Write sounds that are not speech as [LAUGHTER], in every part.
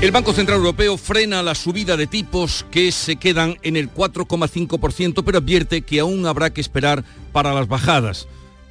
El Banco Central Europeo frena la subida de tipos que se quedan en el 4,5%, pero advierte que aún habrá que esperar para las bajadas.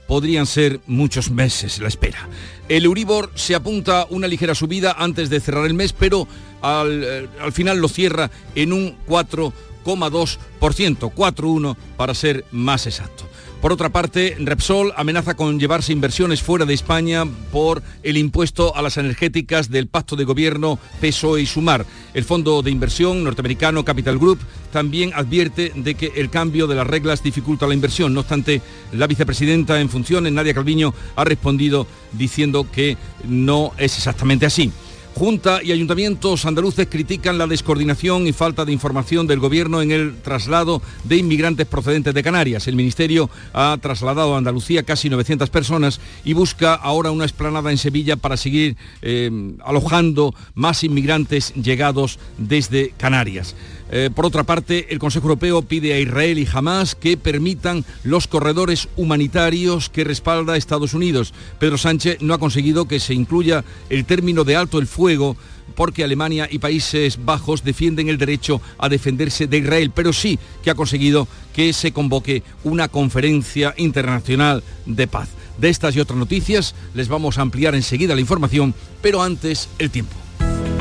Podrían ser muchos meses la espera. El Euribor se apunta una ligera subida antes de cerrar el mes, pero al, eh, al final lo cierra en un 4,2%, 4,1 para ser más exacto. Por otra parte, Repsol amenaza con llevarse inversiones fuera de España por el impuesto a las energéticas del pacto de gobierno PSOE y Sumar. El fondo de inversión norteamericano Capital Group también advierte de que el cambio de las reglas dificulta la inversión. No obstante, la vicepresidenta en funciones, Nadia Calviño, ha respondido diciendo que no es exactamente así. Junta y ayuntamientos andaluces critican la descoordinación y falta de información del gobierno en el traslado de inmigrantes procedentes de Canarias. El Ministerio ha trasladado a Andalucía casi 900 personas y busca ahora una esplanada en Sevilla para seguir eh, alojando más inmigrantes llegados desde Canarias. Eh, por otra parte, el Consejo Europeo pide a Israel y Hamas que permitan los corredores humanitarios que respalda Estados Unidos. Pedro Sánchez no ha conseguido que se incluya el término de alto el fuego porque Alemania y Países Bajos defienden el derecho a defenderse de Israel, pero sí que ha conseguido que se convoque una conferencia internacional de paz. De estas y otras noticias les vamos a ampliar enseguida la información, pero antes el tiempo.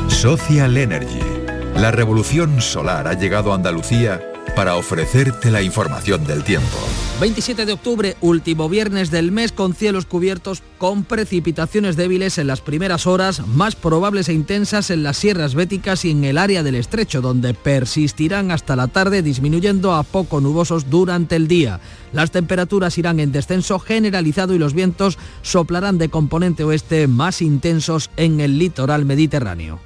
Social Energy. La revolución solar ha llegado a Andalucía para ofrecerte la información del tiempo. 27 de octubre, último viernes del mes con cielos cubiertos con precipitaciones débiles en las primeras horas, más probables e intensas en las sierras béticas y en el área del estrecho, donde persistirán hasta la tarde disminuyendo a poco nubosos durante el día. Las temperaturas irán en descenso generalizado y los vientos soplarán de componente oeste más intensos en el litoral mediterráneo.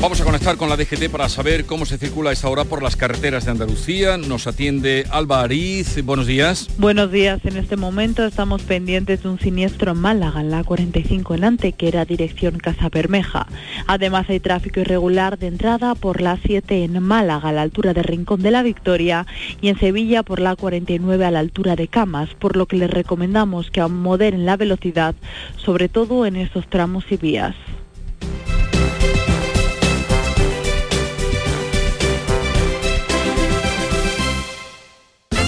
Vamos a conectar con la DGT para saber cómo se circula a esta hora por las carreteras de Andalucía. Nos atiende Alba Ariz. Buenos días. Buenos días. En este momento estamos pendientes de un siniestro en Málaga, en la 45 en Antequera, dirección Casa Bermeja. Además hay tráfico irregular de entrada por la 7 en Málaga, a la altura de Rincón de la Victoria, y en Sevilla por la 49 a la altura de Camas, por lo que les recomendamos que moderen la velocidad, sobre todo en estos tramos y vías.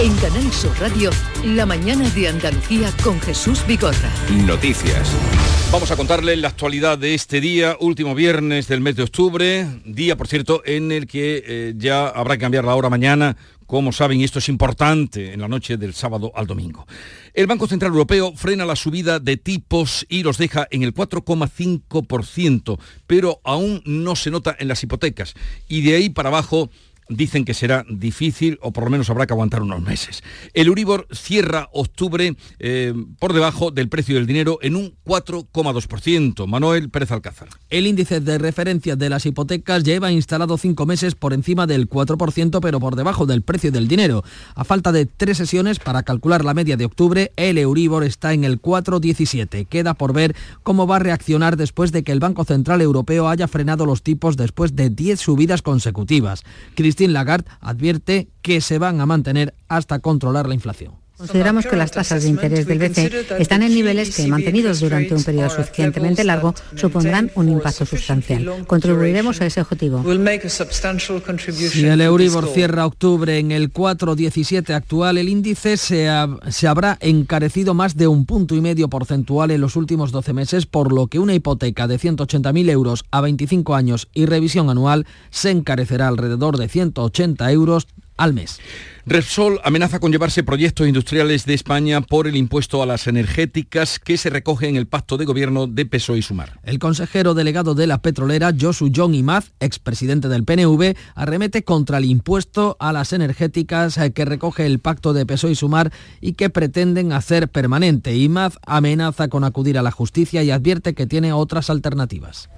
En Canal Sur Radio, la mañana de Andalucía con Jesús Vigorra. Noticias. Vamos a contarle la actualidad de este día, último viernes del mes de octubre, día, por cierto, en el que eh, ya habrá que cambiar la hora mañana, como saben, y esto es importante, en la noche del sábado al domingo. El Banco Central Europeo frena la subida de tipos y los deja en el 4,5%, pero aún no se nota en las hipotecas. Y de ahí para abajo dicen que será difícil o por lo menos habrá que aguantar unos meses. El Uribor cierra octubre eh, por debajo del precio del dinero en un 4,2%. Manuel Pérez Alcázar. El índice de referencia de las hipotecas lleva instalado cinco meses por encima del 4%, pero por debajo del precio del dinero. A falta de tres sesiones para calcular la media de octubre, el Euribor está en el 4,17. Queda por ver cómo va a reaccionar después de que el Banco Central Europeo haya frenado los tipos después de 10 subidas consecutivas. Christine Lagarde advierte que se van a mantener hasta controlar la inflación. Consideramos que las tasas de interés del BCE están en niveles que, mantenidos durante un periodo suficientemente largo, supondrán un impacto sustancial. Contribuiremos a ese objetivo. Si el Euribor cierra octubre en el 4,17 actual, el índice se, se habrá encarecido más de un punto y medio porcentual en los últimos 12 meses, por lo que una hipoteca de 180.000 euros a 25 años y revisión anual se encarecerá alrededor de 180 euros al mes. Repsol amenaza con llevarse proyectos industriales de España por el impuesto a las energéticas que se recoge en el pacto de gobierno de PSOE y Sumar. El consejero delegado de la petrolera, Josu John Imaz, expresidente del PNV, arremete contra el impuesto a las energéticas eh, que recoge el pacto de PSOE y Sumar y que pretenden hacer permanente. Imaz amenaza con acudir a la justicia y advierte que tiene otras alternativas.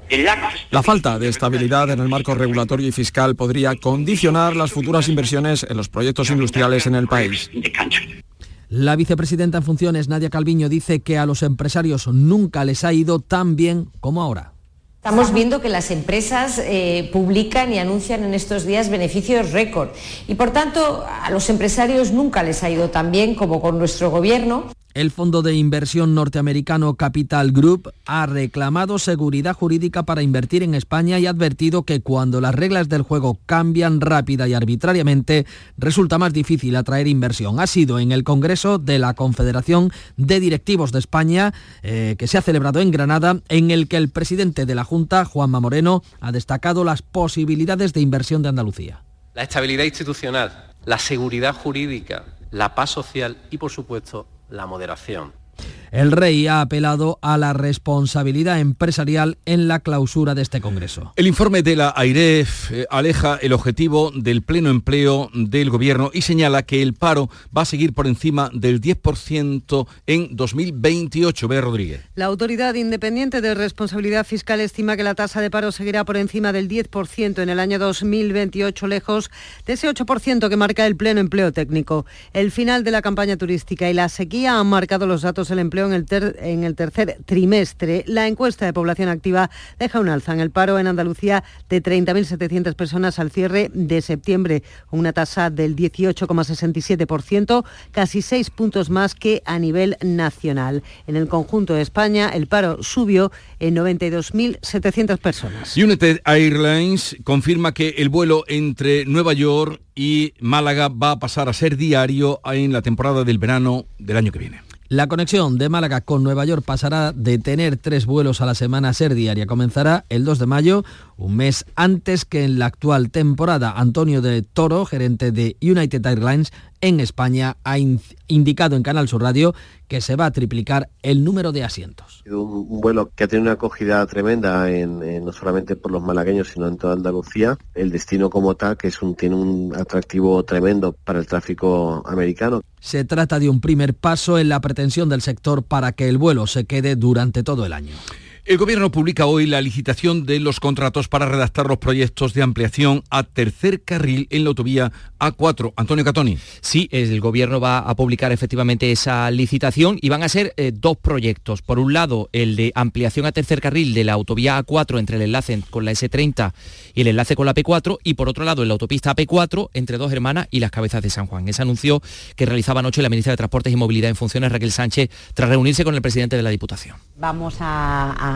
La falta de estabilidad en el marco regulatorio y fiscal podría condicionar las futuras inversiones en los proyectos industriales en el país. La vicepresidenta en funciones, Nadia Calviño, dice que a los empresarios nunca les ha ido tan bien como ahora. Estamos viendo que las empresas eh, publican y anuncian en estos días beneficios récord y por tanto a los empresarios nunca les ha ido tan bien como con nuestro gobierno. El fondo de inversión norteamericano Capital Group ha reclamado seguridad jurídica para invertir en España y ha advertido que cuando las reglas del juego cambian rápida y arbitrariamente, resulta más difícil atraer inversión. Ha sido en el Congreso de la Confederación de Directivos de España, eh, que se ha celebrado en Granada, en el que el presidente de la Junta, Juanma Moreno, ha destacado las posibilidades de inversión de Andalucía. La estabilidad institucional, la seguridad jurídica, la paz social y, por supuesto, la moderación. El rey ha apelado a la responsabilidad empresarial en la clausura de este Congreso. El informe de la AIREF eh, aleja el objetivo del pleno empleo del gobierno y señala que el paro va a seguir por encima del 10% en 2028. Bea Rodríguez. La Autoridad Independiente de Responsabilidad Fiscal estima que la tasa de paro seguirá por encima del 10% en el año 2028, lejos de ese 8% que marca el pleno empleo técnico. El final de la campaña turística y la sequía han marcado los datos del empleo en el, tercer trimestre. La encuesta de población activa deja un alza en el paro en Andalucía de 30.700 personas al cierre de septiembre, una tasa del 18,67%, casi seis puntos más que a nivel nacional. En el conjunto de España, el paro subió en 92.700 personas. United Airlines confirma que el vuelo entre Nueva York y Málaga va a pasar a ser diario en la temporada del verano del año que viene. La conexión de Málaga con Nueva York pasará de tener tres vuelos a la semana a ser diaria. Comenzará el 2 de mayo, un mes antes que en la actual temporada. Antonio de Toro, gerente de United Airlines en España, ha indicado en Canal Sur Radio que se va a triplicar el número de asientos. Un, vuelo que ha tenido una acogida tremenda no solamente por los malagueños, sino en toda Andalucía. El destino como tal, que es un, tiene un atractivo tremendo para el tráfico americano. Se trata de un primer paso en la pretensión del sector para que el vuelo se quede durante todo el año. El Gobierno publica hoy la licitación de los contratos para redactar los proyectos de ampliación a tercer carril en la autovía A4. Antonio Catoni. Sí, el Gobierno va a publicar efectivamente esa licitación y van a ser eh, dos proyectos. Por un lado, el de ampliación a tercer carril de la autovía A4 entre el enlace con la S30 y el enlace con la P4 y por otro lado, en la autopista P4 entre Dos Hermanas y las Cabezas de San Juan. Ese anuncio que realizaba anoche la ministra de Transportes y Movilidad en funciones, Raquel Sánchez, tras reunirse con el presidente de la Diputación. Vamos a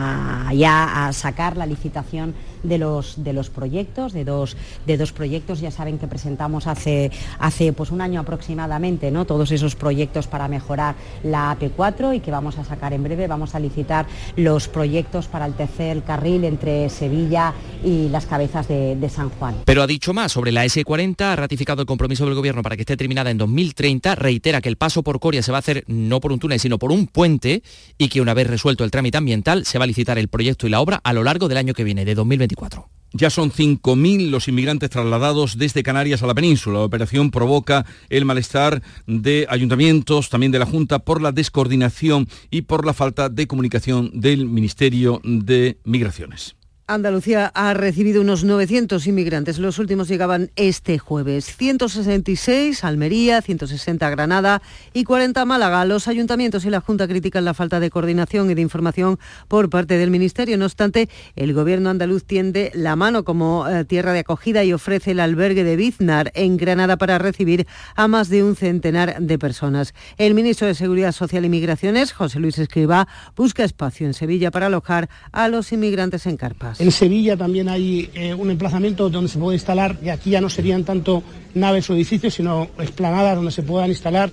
ya a sacar la licitación de los, de los proyectos, de dos, de dos proyectos. Ya saben que presentamos hace, hace pues un año aproximadamente ¿no? todos esos proyectos para mejorar la AP4 y que vamos a sacar en breve. Vamos a licitar los proyectos para el tercer carril entre Sevilla y las cabezas de, de San Juan. Pero ha dicho más sobre la S40, ha ratificado el compromiso del Gobierno para que esté terminada en 2030, reitera que el paso por Coria se va a hacer no por un túnel, sino por un puente y que una vez resuelto el trámite ambiental se va licitar el proyecto y la obra a lo largo del año que viene, de 2024. Ya son 5.000 los inmigrantes trasladados desde Canarias a la península. La operación provoca el malestar de ayuntamientos, también de la Junta, por la descoordinación y por la falta de comunicación del Ministerio de Migraciones. Andalucía ha recibido unos 900 inmigrantes. Los últimos llegaban este jueves. 166 Almería, 160 Granada y 40 Málaga. Los ayuntamientos y la Junta critican la falta de coordinación y de información por parte del Ministerio. No obstante, el Gobierno andaluz tiende la mano como eh, tierra de acogida y ofrece el albergue de Biznar en Granada para recibir a más de un centenar de personas. El ministro de Seguridad Social y Migraciones, José Luis Escriba, busca espacio en Sevilla para alojar a los inmigrantes en carpas. En Sevilla también hay eh, un emplazamiento donde se puede instalar, y aquí ya no serían tanto naves o edificios, sino esplanadas donde se puedan instalar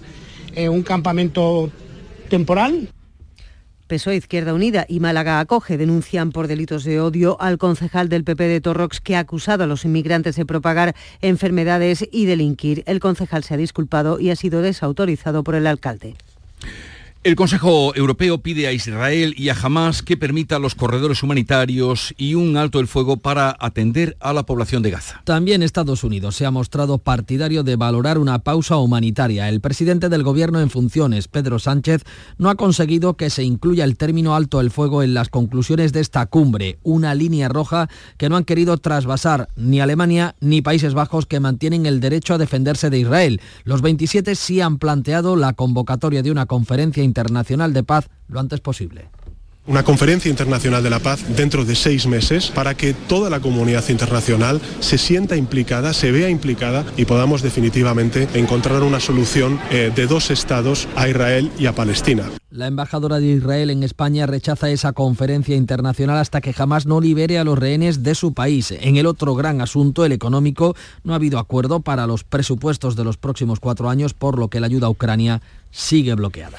eh, un campamento temporal. PSOE Izquierda Unida y Málaga Acoge denuncian por delitos de odio al concejal del PP de Torrox que ha acusado a los inmigrantes de propagar enfermedades y delinquir. El concejal se ha disculpado y ha sido desautorizado por el alcalde. El Consejo Europeo pide a Israel y a Hamas que permita los corredores humanitarios y un alto el fuego para atender a la población de Gaza. También Estados Unidos se ha mostrado partidario de valorar una pausa humanitaria. El presidente del gobierno en funciones, Pedro Sánchez, no ha conseguido que se incluya el término alto el fuego en las conclusiones de esta cumbre, una línea roja que no han querido trasvasar ni Alemania ni Países Bajos que mantienen el derecho a defenderse de Israel. Los 27 sí han planteado la convocatoria de una conferencia internacional de paz lo antes posible una conferencia internacional de la paz dentro de seis meses para que toda la comunidad internacional se sienta implicada, se vea implicada y podamos definitivamente encontrar una solución eh, de dos estados a Israel y a Palestina. La embajadora de Israel en España rechaza esa conferencia internacional hasta que jamás no libere a los rehenes de su país. En el otro gran asunto, el económico, no ha habido acuerdo para los presupuestos de los próximos cuatro años, por lo que la ayuda a Ucrania sigue bloqueada.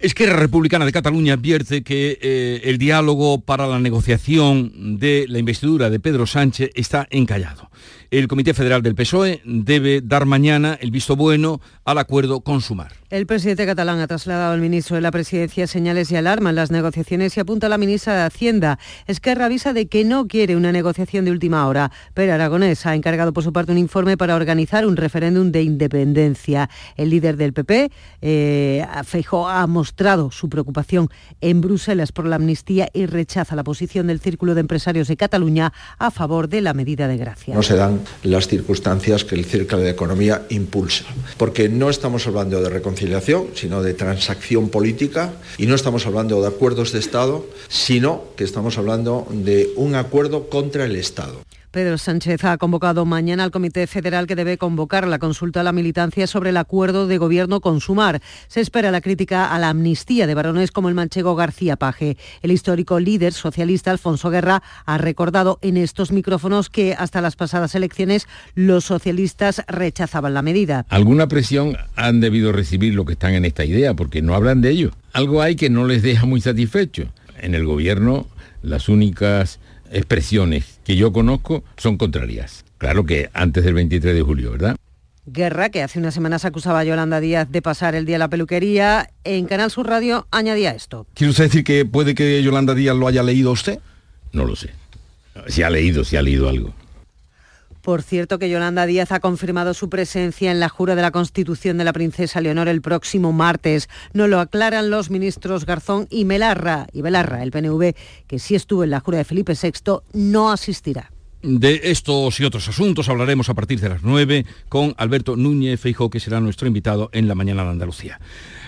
Esquerra Republicana de Cataluña advierte que eh, el diálogo para la negociación de la investidura de Pedro Sánchez está encallado. El Comité Federal del PSOE debe dar mañana el visto bueno al acuerdo con Sumar. El presidente catalán ha trasladado al ministro de la Presidencia señales y alarma en las negociaciones y apunta a la ministra de Hacienda. Esquerra avisa de que no quiere una negociación de última hora, pero Aragonés ha encargado por su parte un informe para organizar un referéndum de independencia. El líder del PP, eh, Feijó, ha mostrado su preocupación en Bruselas por la amnistía y rechaza la posición del Círculo de Empresarios de Cataluña a favor de la medida de gracia. No se dan las circunstancias que el Círculo de Economía impulsa. Porque no estamos hablando de reconciliación, sino de transacción política, y no estamos hablando de acuerdos de Estado, sino que estamos hablando de un acuerdo contra el Estado. Pedro Sánchez ha convocado mañana al Comité Federal que debe convocar la consulta a la militancia sobre el acuerdo de gobierno con Sumar. Se espera la crítica a la amnistía de varones como el manchego García Paje. El histórico líder socialista Alfonso Guerra ha recordado en estos micrófonos que hasta las pasadas elecciones los socialistas rechazaban la medida. Alguna presión han debido recibir los que están en esta idea porque no hablan de ello. Algo hay que no les deja muy satisfechos. En el gobierno las únicas expresiones que yo conozco son contrarias. Claro que antes del 23 de julio, ¿verdad? Guerra, que hace unas semanas acusaba a Yolanda Díaz de pasar el día a la peluquería, en Canal Sur Radio añadía esto. ¿Quiere usted decir que puede que Yolanda Díaz lo haya leído usted? No lo sé. Si ha leído, si ha leído algo. Por cierto que Yolanda Díaz ha confirmado su presencia en la jura de la Constitución de la princesa Leonor el próximo martes. No lo aclaran los ministros Garzón y Melarra. Y Belarra, el PNV, que sí estuvo en la jura de Felipe VI, no asistirá. De estos y otros asuntos hablaremos a partir de las 9 con Alberto Núñez Feijó, que será nuestro invitado en la mañana de Andalucía.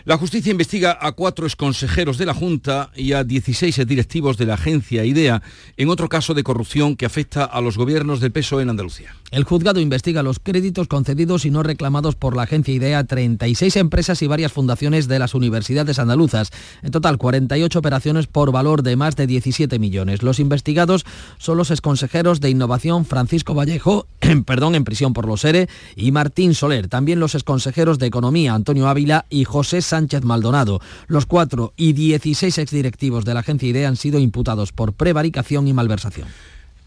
La justicia investiga a cuatro exconsejeros de la Junta y a 16 directivos de la agencia IDEA en otro caso de corrupción que afecta a los gobiernos del PSOE en Andalucía. El juzgado investiga los créditos concedidos y no reclamados por la agencia IDEA a 36 empresas y varias fundaciones de las universidades andaluzas. En total, 48 operaciones por valor de más de 17 millones. Los investigados son los exconsejeros de Innovación Francisco Vallejo, [CLEARS THROAT] perdón, en prisión por los ERE, y Martín Soler. También los exconsejeros de Economía Antonio Ávila y José Sánchez Maldonado. Los cuatro y 16 exdirectivos de la agencia IDEA han sido imputados por prevaricación y malversación.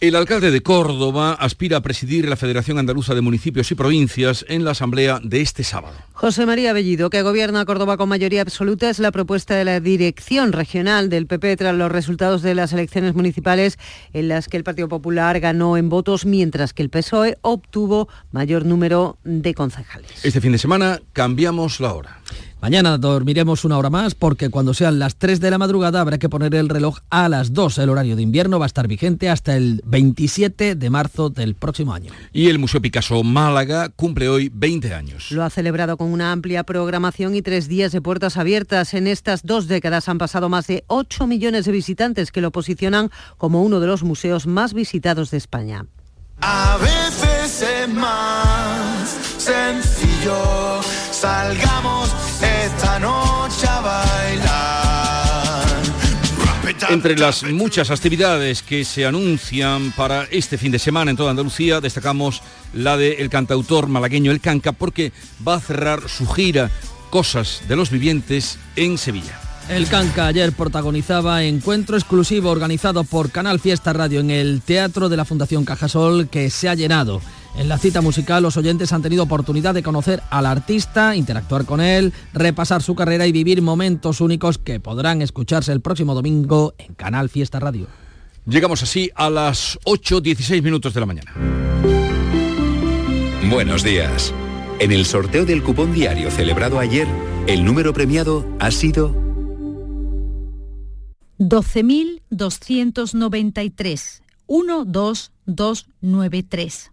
El alcalde de Córdoba aspira a presidir la Federación Andaluza de Municipios y Provincias en la asamblea de este sábado. José María Bellido, que gobierna Córdoba con mayoría absoluta, es la propuesta de la dirección regional del PP tras los resultados de las elecciones municipales en las que el Partido Popular ganó en votos, mientras que el PSOE obtuvo mayor número de concejales. Este fin de semana cambiamos la hora. Mañana dormiremos una hora más porque cuando sean las 3 de la madrugada habrá que poner el reloj a las 2. El horario de invierno va a estar vigente hasta el 27 de marzo del próximo año. Y el Museo Picasso Málaga cumple hoy 20 años. Lo ha celebrado con una amplia programación y tres días de puertas abiertas. En estas dos décadas han pasado más de 8 millones de visitantes que lo posicionan como uno de los museos más visitados de España. A veces es más sencillo, salgamos Entre las muchas actividades que se anuncian para este fin de semana en toda Andalucía, destacamos la del cantautor malagueño El Canca, porque va a cerrar su gira Cosas de los Vivientes en Sevilla. El Canca ayer protagonizaba encuentro exclusivo organizado por Canal Fiesta Radio en el Teatro de la Fundación Cajasol que se ha llenado. En la cita musical los oyentes han tenido oportunidad de conocer al artista, interactuar con él, repasar su carrera y vivir momentos únicos que podrán escucharse el próximo domingo en Canal Fiesta Radio. Llegamos así a las 8.16 minutos de la mañana. Buenos días. En el sorteo del cupón diario celebrado ayer, el número premiado ha sido 12.293. 12293.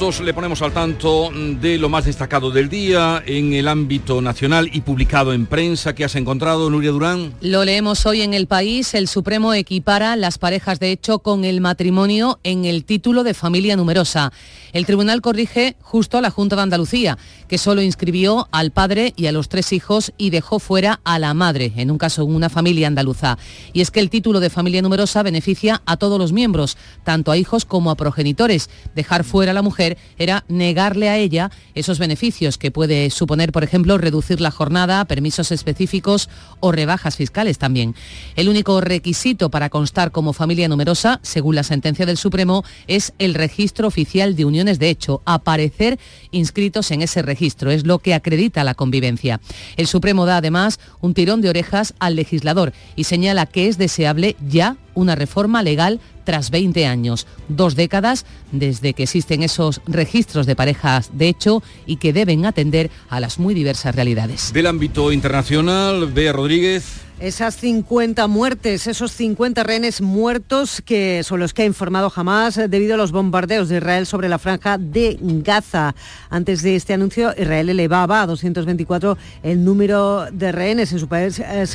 Minutos le ponemos al tanto de lo más destacado del día en el ámbito nacional y publicado en prensa. ¿Qué has encontrado, Nuria Durán? Lo leemos hoy en El País. El Supremo equipara las parejas de hecho con el matrimonio en el título de familia numerosa. El tribunal corrige justo a la Junta de Andalucía, que solo inscribió al padre y a los tres hijos y dejó fuera a la madre, en un caso una familia andaluza. Y es que el título de familia numerosa beneficia a todos los miembros, tanto a hijos como a progenitores. Dejar fuera a la mujer era negarle a ella esos beneficios que puede suponer, por ejemplo, reducir la jornada, permisos específicos o rebajas fiscales también. El único requisito para constar como familia numerosa, según la sentencia del Supremo, es el registro oficial de uniones de hecho, aparecer inscritos en ese registro. Es lo que acredita la convivencia. El Supremo da además un tirón de orejas al legislador y señala que es deseable ya una reforma legal tras 20 años, dos décadas desde que existen esos registros de parejas de hecho y que deben atender a las muy diversas realidades. Del ámbito internacional, Bea Rodríguez. Esas 50 muertes, esos 50 rehenes muertos que son los que ha informado Hamas debido a los bombardeos de Israel sobre la franja de Gaza. Antes de este anuncio, Israel elevaba a 224 el número de rehenes en su país eh,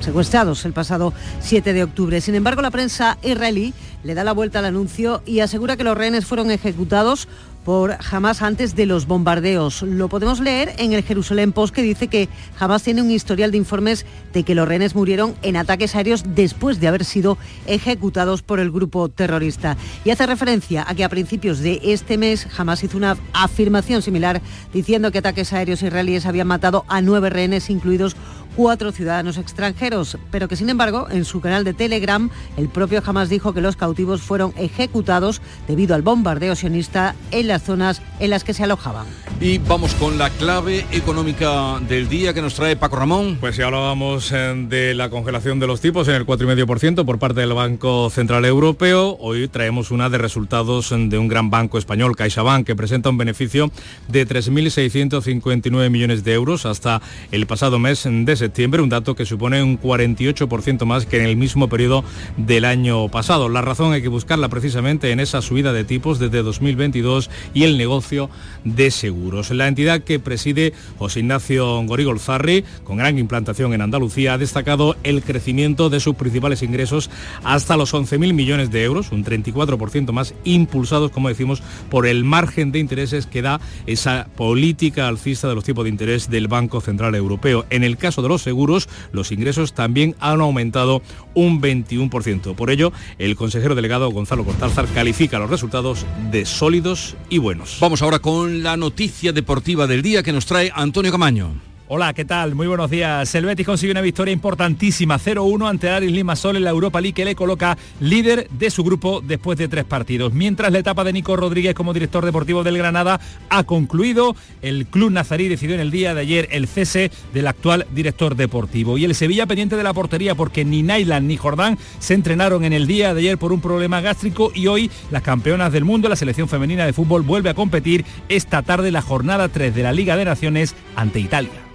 secuestrados el pasado 7 de octubre. Sin embargo, la prensa israelí le da la vuelta al anuncio y asegura que los rehenes fueron ejecutados por Hamas antes de los bombardeos. Lo podemos leer en el Jerusalén Post que dice que Hamas tiene un historial de informes de que los rehenes murieron en ataques aéreos después de haber sido ejecutados por el grupo terrorista. Y hace referencia a que a principios de este mes Hamas hizo una afirmación similar diciendo que ataques aéreos israelíes habían matado a nueve rehenes, incluidos cuatro ciudadanos extranjeros, pero que sin embargo en su canal de Telegram el propio Hamas dijo que los cautivos fueron ejecutados debido al bombardeo sionista en las zonas en las que se alojaban. Y vamos con la clave económica del día que nos trae Paco Ramón. Pues ya hablábamos eh, de la congelación de los tipos en el 4,5% por parte del Banco Central Europeo. Hoy traemos una de resultados de un gran banco español, CaixaBank, que presenta un beneficio de 3.659 millones de euros hasta el pasado mes de septiembre, un dato que supone un 48% más que en el mismo periodo del año pasado. La razón hay que buscarla precisamente en esa subida de tipos desde 2022 y el negocio de seguros. La entidad que preside José Ignacio Gorigolzarri, con gran implantación en Andalucía, ha destacado el crecimiento de sus principales ingresos hasta los 11.000 millones de euros, un 34% más, impulsados, como decimos, por el margen de intereses que da esa política alcista de los tipos de interés del Banco Central Europeo. En el caso de los los seguros, los ingresos también han aumentado un 21%. Por ello, el consejero delegado Gonzalo Cortázar califica los resultados de sólidos y buenos. Vamos ahora con la noticia deportiva del día que nos trae Antonio Camaño. Hola, ¿qué tal? Muy buenos días. El Betis consigue una victoria importantísima, 0-1 ante Aris Limassol en la Europa League que le coloca líder de su grupo después de tres partidos. Mientras la etapa de Nico Rodríguez como director deportivo del Granada ha concluido, el club nazarí decidió en el día de ayer el cese del actual director deportivo. Y el Sevilla pendiente de la portería porque ni Nailan ni Jordán se entrenaron en el día de ayer por un problema gástrico y hoy las campeonas del mundo, la selección femenina de fútbol, vuelve a competir esta tarde la jornada 3 de la Liga de Naciones ante Italia.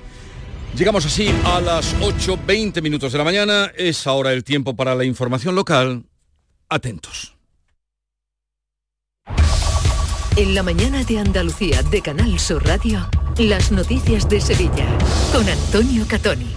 Llegamos así a las 8.20 minutos de la mañana. Es ahora el tiempo para la información local. Atentos. En la mañana de Andalucía de Canal Sur Radio, las noticias de Sevilla con Antonio Catoni.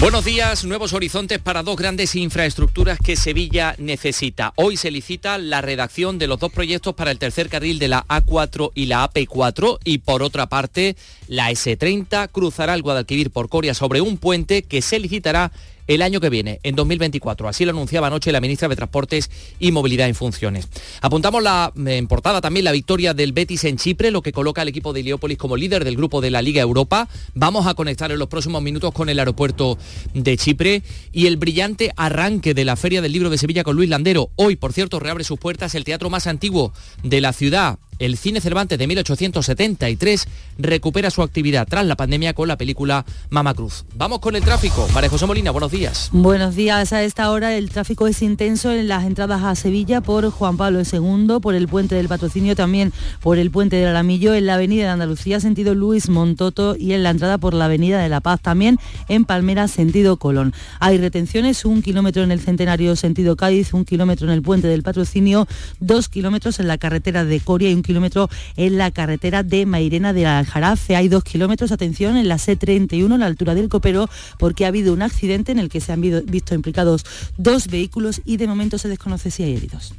Buenos días, nuevos horizontes para dos grandes infraestructuras que Sevilla necesita. Hoy se licita la redacción de los dos proyectos para el tercer carril de la A4 y la AP4 y por otra parte la S30 cruzará el Guadalquivir por Coria sobre un puente que se licitará el año que viene, en 2024. Así lo anunciaba anoche la ministra de Transportes y Movilidad en Funciones. Apuntamos la, en portada también la victoria del Betis en Chipre, lo que coloca al equipo de Heliópolis como líder del grupo de la Liga Europa. Vamos a conectar en los próximos minutos con el aeropuerto de Chipre y el brillante arranque de la Feria del Libro de Sevilla con Luis Landero. Hoy, por cierto, reabre sus puertas el teatro más antiguo de la ciudad, el cine Cervantes de 1873 recupera su actividad tras la pandemia con la película Mama Cruz. Vamos con el tráfico. María José Molina, buenos días. Buenos días. A esta hora el tráfico es intenso en las entradas a Sevilla por Juan Pablo II, por el puente del patrocinio, también por el puente del Alamillo, en la avenida de Andalucía, sentido Luis Montoto y en la entrada por la avenida de La Paz, también en Palmera, sentido Colón. Hay retenciones, un kilómetro en el Centenario, sentido Cádiz, un kilómetro en el puente del patrocinio, dos kilómetros en la carretera de Coria y kilómetro en la carretera de Mairena de Aljarafe. Hay dos kilómetros, atención, en la C31, a la altura del Copero, porque ha habido un accidente en el que se han visto implicados dos vehículos y de momento se desconoce si hay heridos.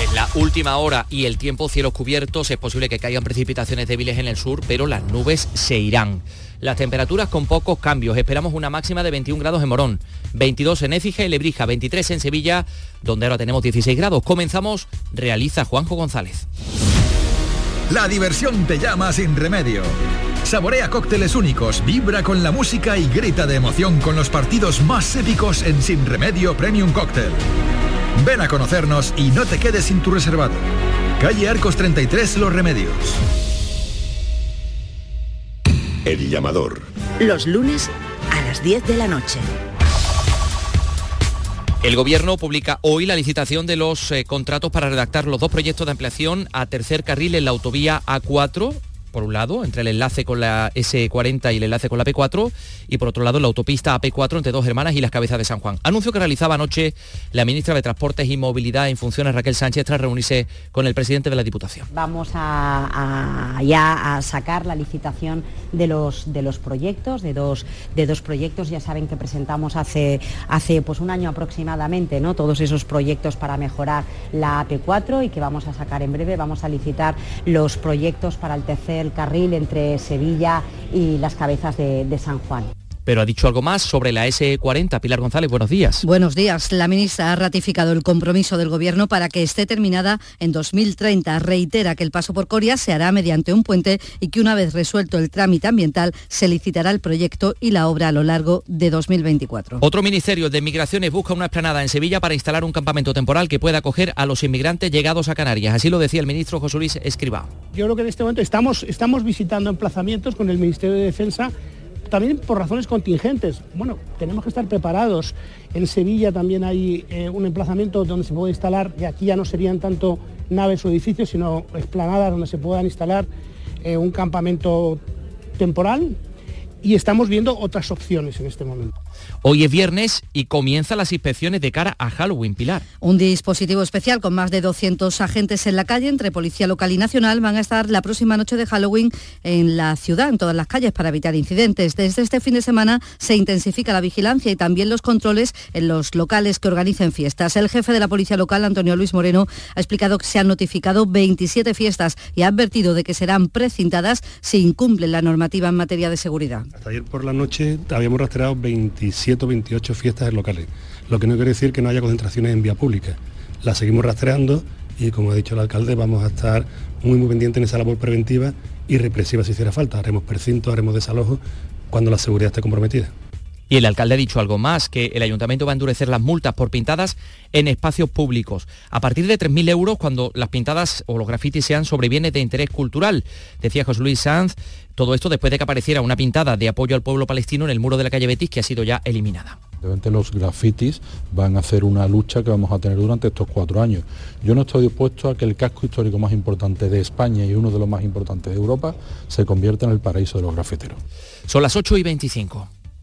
En la última hora y el tiempo cielos cubiertos es posible que caigan precipitaciones débiles en el sur, pero las nubes se irán. Las temperaturas con pocos cambios. Esperamos una máxima de 21 grados en Morón, 22 en Écija y Lebrija, 23 en Sevilla, donde ahora tenemos 16 grados. Comenzamos, realiza Juanjo González. La diversión te llama sin remedio. Saborea cócteles únicos, vibra con la música y grita de emoción con los partidos más épicos en Sin Remedio Premium Cóctel. Ven a conocernos y no te quedes sin tu reservado. Calle Arcos 33 Los Remedios. El llamador. Los lunes a las 10 de la noche. El Gobierno publica hoy la licitación de los eh, contratos para redactar los dos proyectos de ampliación a tercer carril en la autovía A4 por un lado, entre el enlace con la S40 y el enlace con la P4, y por otro lado la autopista AP4 entre dos hermanas y las cabezas de San Juan. Anuncio que realizaba anoche la ministra de Transportes y Movilidad en funciones Raquel Sánchez tras reunirse con el presidente de la Diputación. Vamos a, ya a sacar la licitación de los, de los proyectos, de dos, de dos proyectos, ya saben que presentamos hace, hace pues un año aproximadamente, ¿no? todos esos proyectos para mejorar la AP4 y que vamos a sacar en breve, vamos a licitar los proyectos para el tercer el carril entre Sevilla y las cabezas de, de San Juan pero ha dicho algo más sobre la S40. Pilar González, buenos días. Buenos días. La ministra ha ratificado el compromiso del Gobierno para que esté terminada en 2030. Reitera que el paso por Coria se hará mediante un puente y que una vez resuelto el trámite ambiental se licitará el proyecto y la obra a lo largo de 2024. Otro ministerio de Migraciones busca una esplanada en Sevilla para instalar un campamento temporal que pueda acoger a los inmigrantes llegados a Canarias. Así lo decía el ministro José Luis Escribá. Yo creo que en este momento estamos, estamos visitando emplazamientos con el Ministerio de Defensa también por razones contingentes. Bueno, tenemos que estar preparados. En Sevilla también hay eh, un emplazamiento donde se puede instalar, y aquí ya no serían tanto naves o edificios, sino esplanadas donde se puedan instalar eh, un campamento temporal y estamos viendo otras opciones en este momento. Hoy es viernes y comienzan las inspecciones de cara a Halloween, Pilar. Un dispositivo especial con más de 200 agentes en la calle entre Policía Local y Nacional van a estar la próxima noche de Halloween en la ciudad, en todas las calles, para evitar incidentes. Desde este fin de semana se intensifica la vigilancia y también los controles en los locales que organicen fiestas. El jefe de la Policía Local, Antonio Luis Moreno, ha explicado que se han notificado 27 fiestas y ha advertido de que serán precintadas si incumplen la normativa en materia de seguridad. Hasta ayer por la noche habíamos rastreado 27 o 28 fiestas en locales, lo que no quiere decir que no haya concentraciones en vía pública. Las seguimos rastreando y como ha dicho el alcalde vamos a estar muy muy pendientes en esa labor preventiva y represiva si hiciera falta. Haremos precinto, haremos desalojo cuando la seguridad esté comprometida. Y el alcalde ha dicho algo más, que el ayuntamiento va a endurecer las multas por pintadas en espacios públicos. A partir de 3.000 euros cuando las pintadas o los grafitis sean sobre bienes de interés cultural. Decía José Luis Sanz, todo esto después de que apareciera una pintada de apoyo al pueblo palestino en el muro de la calle Betis que ha sido ya eliminada. Los grafitis van a hacer una lucha que vamos a tener durante estos cuatro años. Yo no estoy dispuesto a que el casco histórico más importante de España y uno de los más importantes de Europa se convierta en el paraíso de los grafiteros. Son las 8 y 25.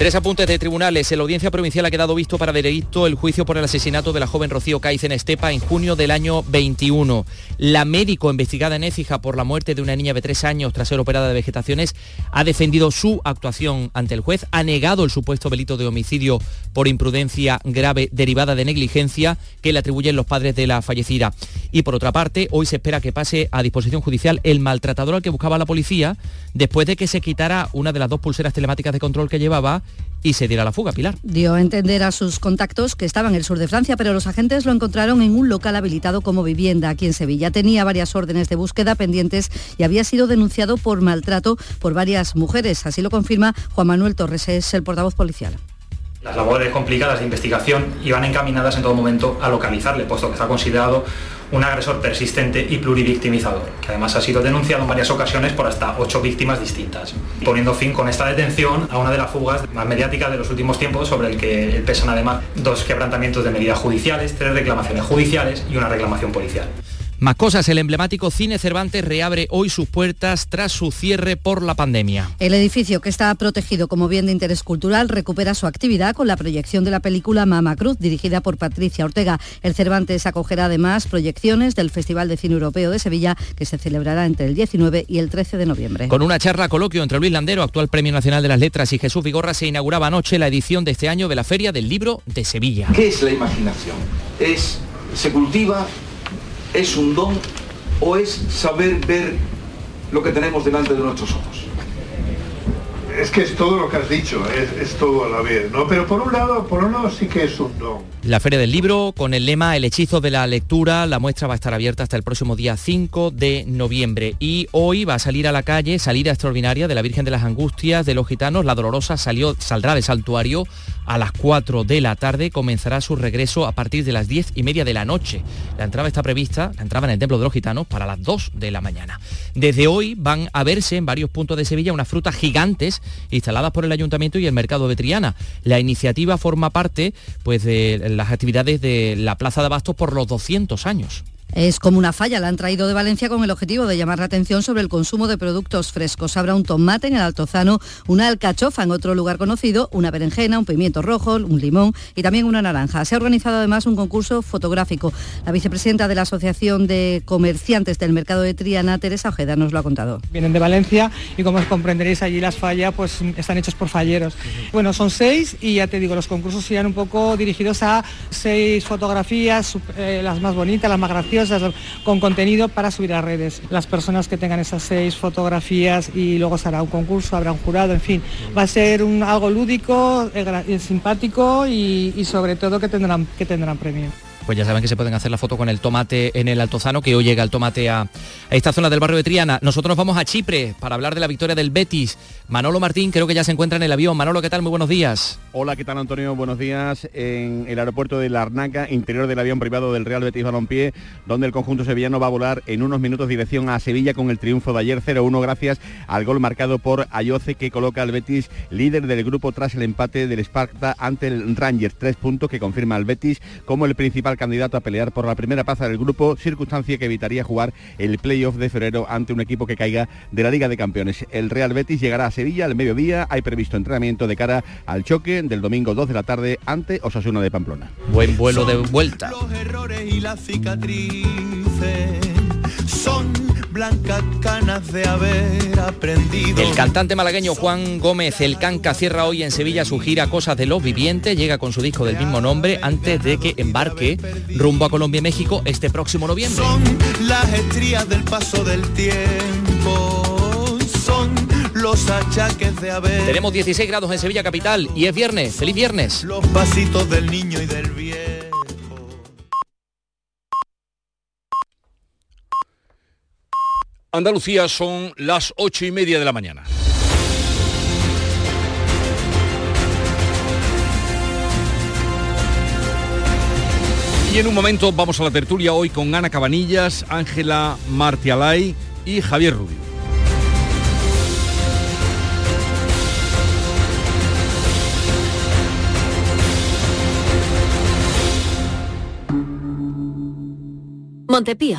Tres apuntes de tribunales. En la audiencia provincial ha quedado visto para veredicto el juicio por el asesinato de la joven Rocío Caiz en Estepa en junio del año 21. La médico investigada en Écija por la muerte de una niña de tres años tras ser operada de vegetaciones ha defendido su actuación ante el juez, ha negado el supuesto delito de homicidio por imprudencia grave derivada de negligencia que le atribuyen los padres de la fallecida. Y por otra parte, hoy se espera que pase a disposición judicial el maltratador al que buscaba la policía después de que se quitara una de las dos pulseras telemáticas de control que llevaba y se diera la fuga, Pilar. Dio a entender a sus contactos que estaba en el sur de Francia, pero los agentes lo encontraron en un local habilitado como vivienda aquí en Sevilla. Tenía varias órdenes de búsqueda pendientes y había sido denunciado por maltrato por varias mujeres. Así lo confirma Juan Manuel Torres, es el portavoz policial. Las labores complicadas de investigación iban encaminadas en todo momento a localizarle, puesto que está considerado un agresor persistente y pluririctimizador, que además ha sido denunciado en varias ocasiones por hasta ocho víctimas distintas, poniendo fin con esta detención a una de las fugas más mediáticas de los últimos tiempos, sobre el que pesan además dos quebrantamientos de medidas judiciales, tres reclamaciones judiciales y una reclamación policial. Más cosas, el emblemático Cine Cervantes reabre hoy sus puertas tras su cierre por la pandemia. El edificio, que está protegido como bien de interés cultural, recupera su actividad con la proyección de la película Mama Cruz, dirigida por Patricia Ortega. El Cervantes acogerá además proyecciones del Festival de Cine Europeo de Sevilla, que se celebrará entre el 19 y el 13 de noviembre. Con una charla coloquio entre Luis Landero, actual Premio Nacional de las Letras, y Jesús Vigorra, se inauguraba anoche la edición de este año de la Feria del Libro de Sevilla. ¿Qué es la imaginación? Es, se cultiva ¿Es un don o es saber ver lo que tenemos delante de nuestros ojos? Es que es todo lo que has dicho, es, todo a la vez, ¿no? Pero por un lado, por un lado sí que es un don. La Feria del Libro, con el lema El hechizo de la lectura, la muestra va a estar abierta hasta el próximo día 5 de noviembre. Y hoy va a salir a la calle, salida extraordinaria de la Virgen de las Angustias de los Gitanos. La Dolorosa salió, saldrá del santuario a las 4 de la tarde. Comenzará su regreso a partir de las 10 y media de la noche. La entrada está prevista, la entrada en el Templo de los Gitanos, para las 2 de la mañana. Desde hoy van a verse en varios puntos de Sevilla unas frutas gigantes instaladas por el Ayuntamiento y el Mercado de Triana. La iniciativa forma parte pues, de las actividades de la Plaza de Abastos por los 200 años. Es como una falla, la han traído de Valencia con el objetivo de llamar la atención sobre el consumo de productos frescos. Habrá un tomate en el Altozano, una alcachofa en otro lugar conocido, una berenjena, un pimiento rojo, un limón y también una naranja. Se ha organizado además un concurso fotográfico. La vicepresidenta de la Asociación de Comerciantes del Mercado de Triana, Teresa Ojeda, nos lo ha contado. Vienen de Valencia y como os comprenderéis allí las fallas pues están hechos por falleros. Bueno, son seis y ya te digo, los concursos irán un poco dirigidos a seis fotografías, eh, las más bonitas, las más graciosas con contenido para subir a redes. Las personas que tengan esas seis fotografías y luego se hará un concurso, habrá un jurado, en fin. Va a ser algo lúdico, eh, simpático y, y sobre todo que tendrán, que tendrán premio. Pues ya saben que se pueden hacer la foto con el tomate en el Altozano, que hoy llega el tomate a, esta zona del barrio de Triana. Nosotros nos vamos a Chipre para hablar de la victoria del Betis. Manolo Martín creo que ya se encuentra en el avión. Manolo, ¿qué tal? Muy buenos días. Hola, ¿qué tal Antonio? Buenos días. En el aeropuerto de Larnaca, interior del avión privado del Real Betis Balompié, donde el conjunto sevillano va a volar en unos minutos dirección a Sevilla con el triunfo de ayer 0-1 gracias al gol marcado por Ayoce que coloca al Betis líder del grupo tras el empate del Sparta ante el Rangers. Tres puntos que confirma al Betis como el principal candidato a pelear por la primera plaza del grupo, circunstancia que evitaría jugar el playoff de febrero ante un equipo que caiga de la Liga de Campeones. El Real Betis llegará a Sevilla al mediodía. Hay previsto entrenamiento de cara al choque del domingo 2 de la tarde ante Osasuna de Pamplona. Buen vuelo de vuelta. Los errores y las cicatrices blancas canas de haber aprendido. El cantante malagueño Juan Gómez El Canca cierra hoy en Sevilla su gira Cosas de los Vivientes, llega con su disco del mismo nombre antes de que embarque rumbo a Colombia y México este próximo noviembre. Son las estrías del paso del tiempo. Son los achaques de haber. Tenemos 16 grados en Sevilla capital y es viernes. ¡Feliz viernes! Los pasitos del niño y del viejo. Andalucía son las ocho y media de la mañana. Y en un momento vamos a la tertulia hoy con Ana Cabanillas, Ángela Martialay y Javier Rubio. Montepío,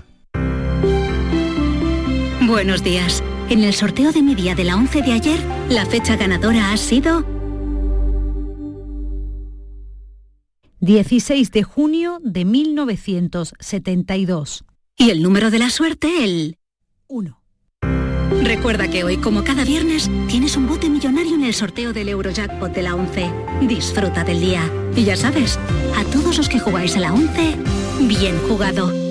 Buenos días. En el sorteo de mi día de la 11 de ayer, la fecha ganadora ha sido 16 de junio de 1972. y el número de la suerte el 1. Recuerda que hoy, como cada viernes, tienes un bote millonario en el sorteo del Eurojackpot de la 11. Disfruta del día. Y ya sabes, a todos los que jugáis a la 11, bien jugado.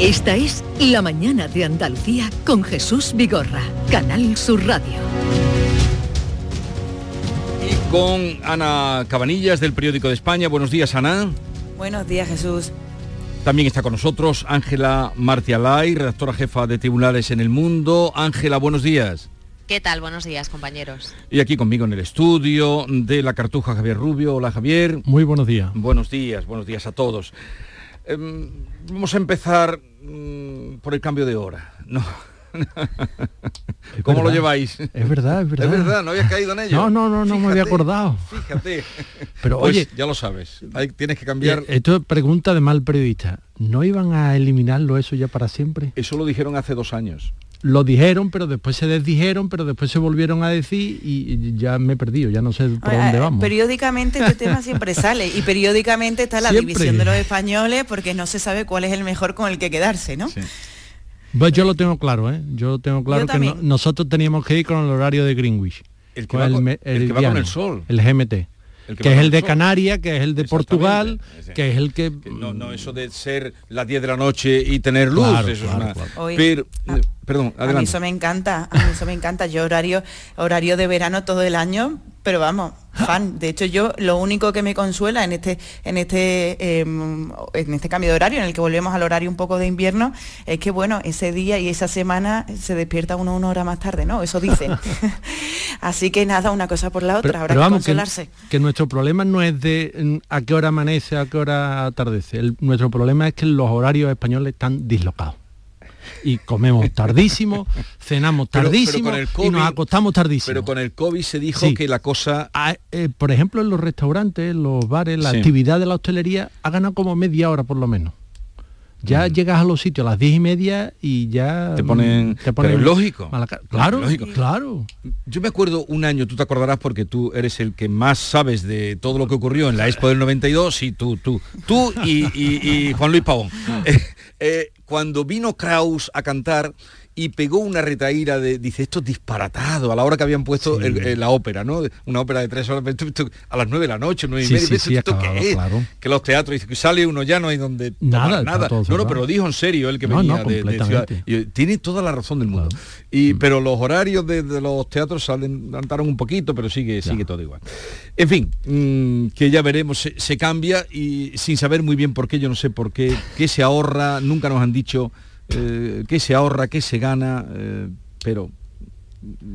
Esta es La mañana de Andalucía con Jesús Vigorra. Canal Sur Radio. Y con Ana Cabanillas del Periódico de España. Buenos días, Ana. Buenos días, Jesús. También está con nosotros Ángela Martialay, redactora jefa de Tribunales en el Mundo. Ángela, buenos días. ¿Qué tal? Buenos días, compañeros. Y aquí conmigo en el estudio de la Cartuja Javier Rubio. Hola, Javier. Muy buenos días. Buenos días, buenos días a todos. Em, vamos a empezar mm, por el cambio de hora. [LAUGHS] No. ¿Cómo lo lleváis? Es verdad, es verdad. [LAUGHS] Es verdad, no habías caído en ello. No, no, no, no me había acordado. Fíjate. [LAUGHS] Pero Pues oye, ya lo sabes. Hay- tienes que cambiar. eh, esto es pregunta de mal periodista. ¿No iban a eliminarlo eso ya para siempre? Eso lo dijeron hace dos años. Lo dijeron, pero después se desdijeron, pero después se volvieron a decir y ya me he perdido, ya no sé por Oye, dónde eh, vamos. Periódicamente este tema siempre [LAUGHS] sale y periódicamente está la Siempre. división de los españoles porque no se sabe cuál es el mejor con el que quedarse, ¿no? Pues yo lo tengo claro, ¿eh? Yo lo tengo claro Yo que no- nosotros teníamos que ir con el horario de Greenwich. El que va con- me- el que va con el sol. El GMT. El que es el de. Canarias, que es el de Portugal, que es el que... No, no, eso de ser las 10 de la noche y tener luz, Claro, eso claro, es una... claro. Hoy- Pero, Ah, Perdón, A mí eso me encanta, a mí eso me encanta. Yo horario, horario de verano todo el año, pero vamos, fan. De hecho, yo lo único que me consuela en este, en este, eh, en este cambio de horario, en el que volvemos al horario un poco de invierno, es que bueno, ese día y esa semana se despierta uno una hora más tarde, ¿no? Eso dicen. [LAUGHS] Así que nada, una cosa por la otra, Pero, habrá pero que vamos, que, consolarse. que nuestro problema no es de mm, a qué hora amanece, a qué hora atardece. El- nuestro problema es que los horarios españoles están dislocados. Y comemos tardísimo, cenamos Pero- pero tardísimo con el y COVID- nos acostamos tardísimo. Pero con el COVID se dijo Sí. que la cosa... Ah, eh, por ejemplo, en los restaurantes, los bares, la Sí. actividad de la hostelería ha ganado como media hora por lo menos. Ya llegas a los sitios a las diez y media y ya Mm. Te mm, ponen, te ponen pero lógico. Claro, Lógico. claro. Yo me acuerdo un año, tú te acordarás porque tú eres el que más sabes de todo lo que ocurrió en la Expo del 92, sí, tú, tú, tú y, y- y Juan Luis Pavón. [LAUGHS] Eh, eh, cuando vino Kraus a cantar y pegó una retaíra de, dice, esto es disparatado, a la hora que habían puesto el- el- la ópera, ¿no? Una ópera de tres horas, a las nueve de la noche, nueve y Sí, media, sí, ¿esto- sí, esto acabado, qué es? claro. Que los teatros, dice que sale uno ya no hay donde Nada, nada. No, no, pero dijo en serio el que No, venía no, de- de, ciudad. Y yo, tiene toda la razón del mundo. Y, Pero los horarios de, de los teatros salen, adelantaron un poquito, pero sigue, sigue todo igual. En fin, mm, que ya veremos, se, se cambia y sin saber muy bien por qué, yo no sé por qué, qué se ahorra, nunca nos han dicho eh, qué se ahorra, qué se gana, eh, pero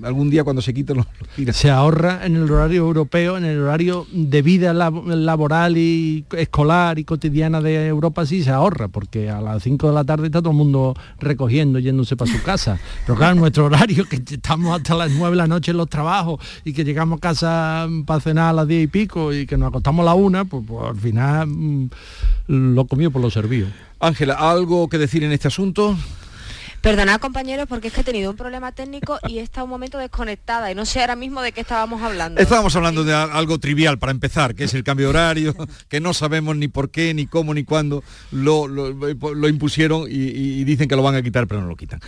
algún día cuando se quiten los, los se ahorra en el horario europeo, en el horario de vida lab- laboral y escolar y cotidiana de Europa sí se ahorra, porque a las 5 de la tarde está todo el mundo recogiendo, yéndose para su casa. Pero claro, nuestro horario, que estamos hasta las 9 de la noche en los trabajos y que llegamos a casa para cenar a las 10 y pico y que nos acostamos a la una, pues, pues, al final mm, lo comido por lo servido. Ángela, ¿algo que decir en este asunto? Perdonad compañeros porque es que he tenido un problema técnico y he estado un momento desconectada y no sé ahora mismo de qué estábamos hablando. Estábamos hablando de algo trivial para empezar, que es el cambio de horario, [LAUGHS] que no sabemos ni por qué, ni cómo, ni cuándo lo, lo- lo impusieron y, y dicen que lo van a quitar, pero no lo quitan.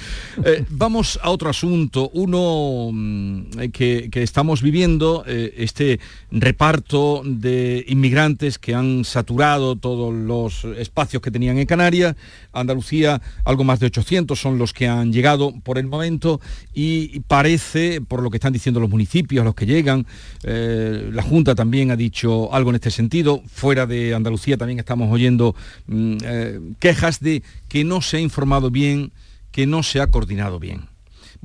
Eh, [LAUGHS] vamos a otro asunto, uno mm, que, que estamos viviendo, eh, este reparto de inmigrantes que han saturado todos los espacios que tenían en Canarias. Andalucía, algo más de 800 son los que han llegado por el momento y parece, por lo que están diciendo los municipios, los que llegan, eh, la Junta también ha dicho algo en este sentido. Fuera de Andalucía también estamos oyendo mm, eh, quejas de que no se ha informado bien, que no se ha coordinado bien.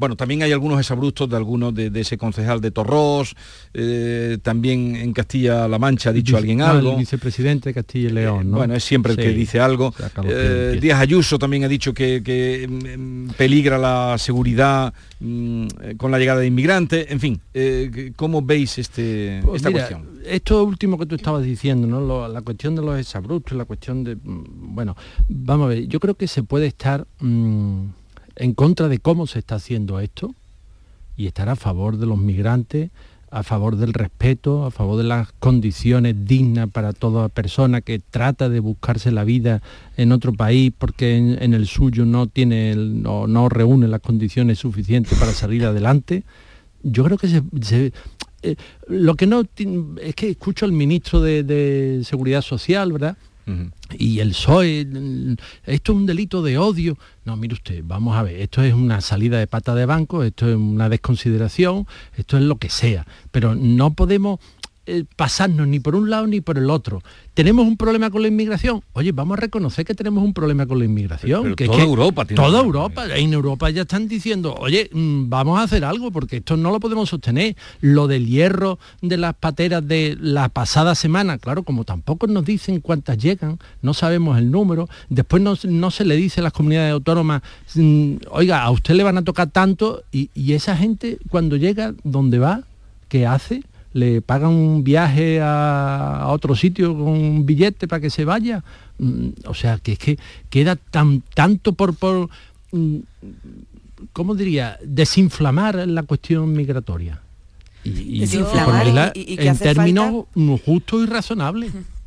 Bueno, también hay algunos exabruptos de algunos de, de ese concejal de Torrós, eh, también en Castilla-La Mancha ha dicho alguien No, algo. El vicepresidente de Castilla y León, ¿no? Bueno, es siempre el que dice algo. Eh. Díaz Ayuso también ha dicho que, que, mm, mm, peligra la seguridad mm, eh, con la llegada de inmigrantes. En fin, eh, ¿cómo veis este, Pues esta mira, cuestión? Esto último que tú estabas diciendo, ¿no? Lo- la cuestión de los exabruptos, la cuestión de... Bueno, vamos a ver, yo creo que se puede estar mm, en contra de cómo se está haciendo esto y estar a favor de los migrantes, a favor del respeto, a favor de las condiciones dignas para toda persona que trata de buscarse la vida en otro país porque en, el suyo no tiene no, no reúne las condiciones suficientes para salir adelante. Yo creo que se, eh, lo que no es que escucho al ministro de, de Seguridad Social, ¿verdad? Y el PSOE, esto es un delito de odio. No, mire usted, vamos a ver, esto es una salida de pata de banco, esto es una desconsideración, esto es lo que sea. Pero no podemos eh, pasarnos ni por un lado ni por el otro. ¿Tenemos un problema con la inmigración? Oye, vamos a reconocer que tenemos un problema con la inmigración. Pero que es toda que Europa tiene Toda un problema Europa. En Europa ya están diciendo, oye, mm, vamos a hacer algo porque esto no lo podemos sostener. Lo del hierro de las pateras de la pasada semana, claro, como tampoco nos dicen cuántas llegan, no sabemos el número, después no, no se le dice a las comunidades autónomas, mm, oiga, a usted le van a tocar tanto y, y esa gente cuando llega, ¿dónde va? ¿Qué hace? Le pagan un viaje a, a otro sitio con un billete para que se vaya. Mm, O sea, que es que queda tan tanto por, por mm, ¿cómo diría? Desinflamar la cuestión migratoria. Y, y Desinflamar ponerla y- y- y que en términos justos y razonables. [LAUGHS]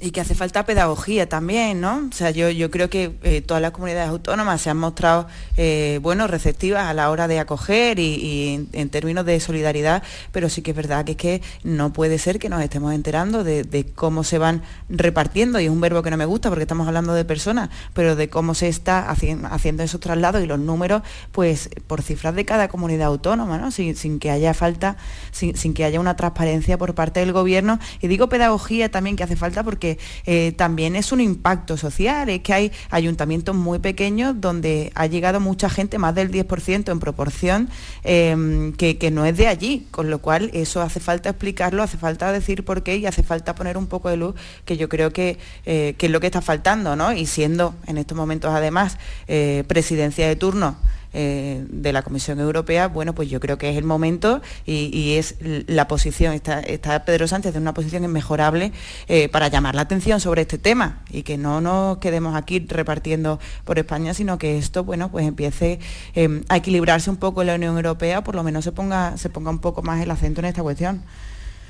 y que hace falta pedagogía también, ¿no? O sea, yo, yo creo que eh, todas las comunidades autónomas se han mostrado, eh, bueno, receptivas a la hora de acoger y, en, términos de solidaridad, pero sí que es verdad que es que no puede ser que nos estemos enterando de, cómo se van repartiendo, y es un verbo que no me gusta porque estamos hablando de personas, pero de cómo se está haciendo esos traslados y los números, pues por cifras de cada comunidad autónoma, ¿no? Sin, que haya falta, sin, sin que haya una transparencia por parte del gobierno. Y digo pedagogía también que hace falta porque eh, también es un impacto social, es que hay ayuntamientos muy pequeños donde ha llegado mucha gente, más del 10% en proporción, em, que, no es de allí, con lo cual eso hace falta explicarlo, hace falta decir por qué y hace falta poner un poco de luz, que yo creo que, eh, es lo que está faltando, ¿no? Y siendo en estos momentos además eh, presidencia de turno, eh, de la Comisión Europea, bueno, pues yo creo que es el momento y, es la posición, está, Pedro Sánchez de una posición inmejorable eh, para llamar la atención sobre este tema y que no nos quedemos aquí repartiendo por España, sino que esto, bueno, pues empiece eh, a equilibrarse un poco en la Unión Europea, por lo menos se ponga, se ponga un poco más el acento en esta cuestión.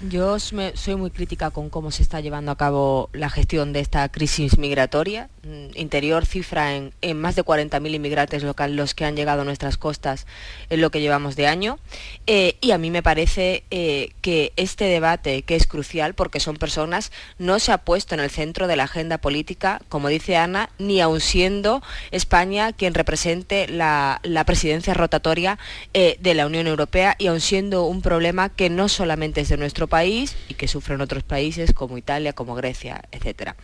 Yo soy muy crítica con cómo se está llevando a cabo la gestión de esta crisis migratoria. Mm, Interior cifra en, más de 40.000 inmigrantes locales los que han llegado a nuestras costas en lo que llevamos de año. Eh, y a mí me parece eh, que este debate, que es crucial porque son personas, no se ha puesto en el centro de la agenda política, como dice Ana, ni aun siendo España quien represente la, presidencia rotatoria eh, de la Unión Europea y aun siendo un problema que no solamente es de nuestro país y que sufren otros países como Italia, como Grecia, etc.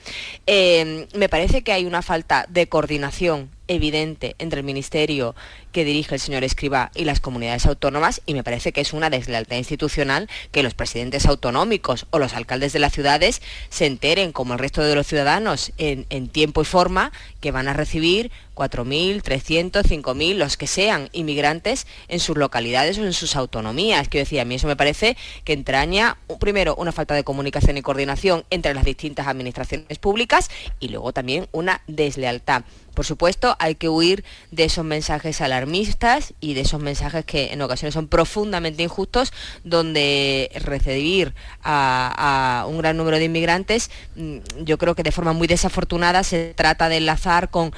Me parece que hay una falta de coordinación evidente entre el ministerio que dirige el señor Escriba y las comunidades autónomas y me parece que es una deslealtad institucional que los presidentes autonómicos o los alcaldes de las ciudades se enteren, como el resto de los ciudadanos, en, tiempo y forma que van a recibir 4.000, 300, 5.000, los que sean inmigrantes en sus localidades o en sus autonomías. Que decía, a mí eso me parece que entraña, primero, una falta de comunicación y coordinación entre las distintas administraciones públicas y luego también una deslealtad. Por supuesto, hay que huir de esos mensajes alarmistas y de esos mensajes que en ocasiones son profundamente injustos, donde recibir a, un gran número de inmigrantes, mm, yo creo que de forma muy desafortunada se trata de enlazar con,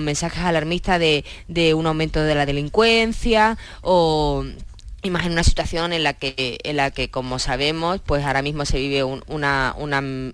mensajes alarmistas de, de un aumento de la delincuencia o Imagina una situación en la que, en la que como sabemos, pues ahora mismo se vive una,